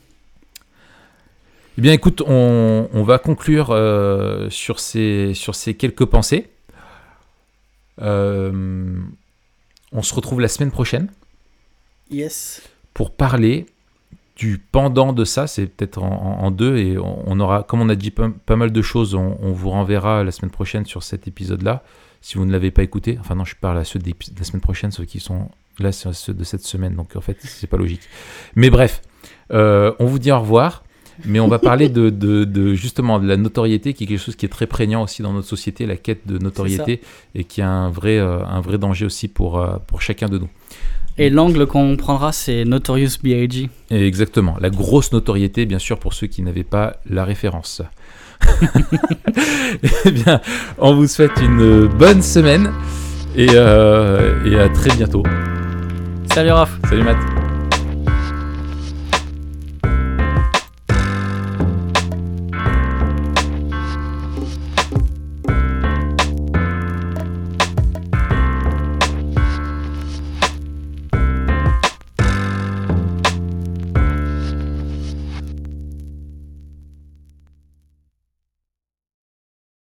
Eh bien, écoute, on, on va conclure euh, sur ces sur ces quelques pensées. Euh, on se retrouve la semaine prochaine. Yes. pour parler du pendant de ça, c'est peut-être en, deux, et on, on aura, comme on a dit pas, pas mal de choses, on, on vous renverra la semaine prochaine sur cet épisode-là, si vous ne l'avez pas écouté. Enfin non, je parle à ceux de la semaine prochaine, ceux qui sont là, ceux de cette semaine, donc en fait, c'est pas logique. Mais bref, euh, on vous dit au revoir. Mais on va parler de, de- de- justement de la notoriété, qui est quelque chose qui est très prégnant aussi dans notre société, la quête de notoriété, et qui a un vrai, euh, un vrai danger aussi pour, euh, pour chacun de nous. Et l'angle qu'on prendra, c'est Notorious B.I.G. Exactement, la grosse notoriété, bien sûr, pour ceux qui n'avaient pas la référence. [LAUGHS] eh bien, on vous souhaite une bonne semaine et, euh, et à très bientôt. Salut Raph. Salut Matt.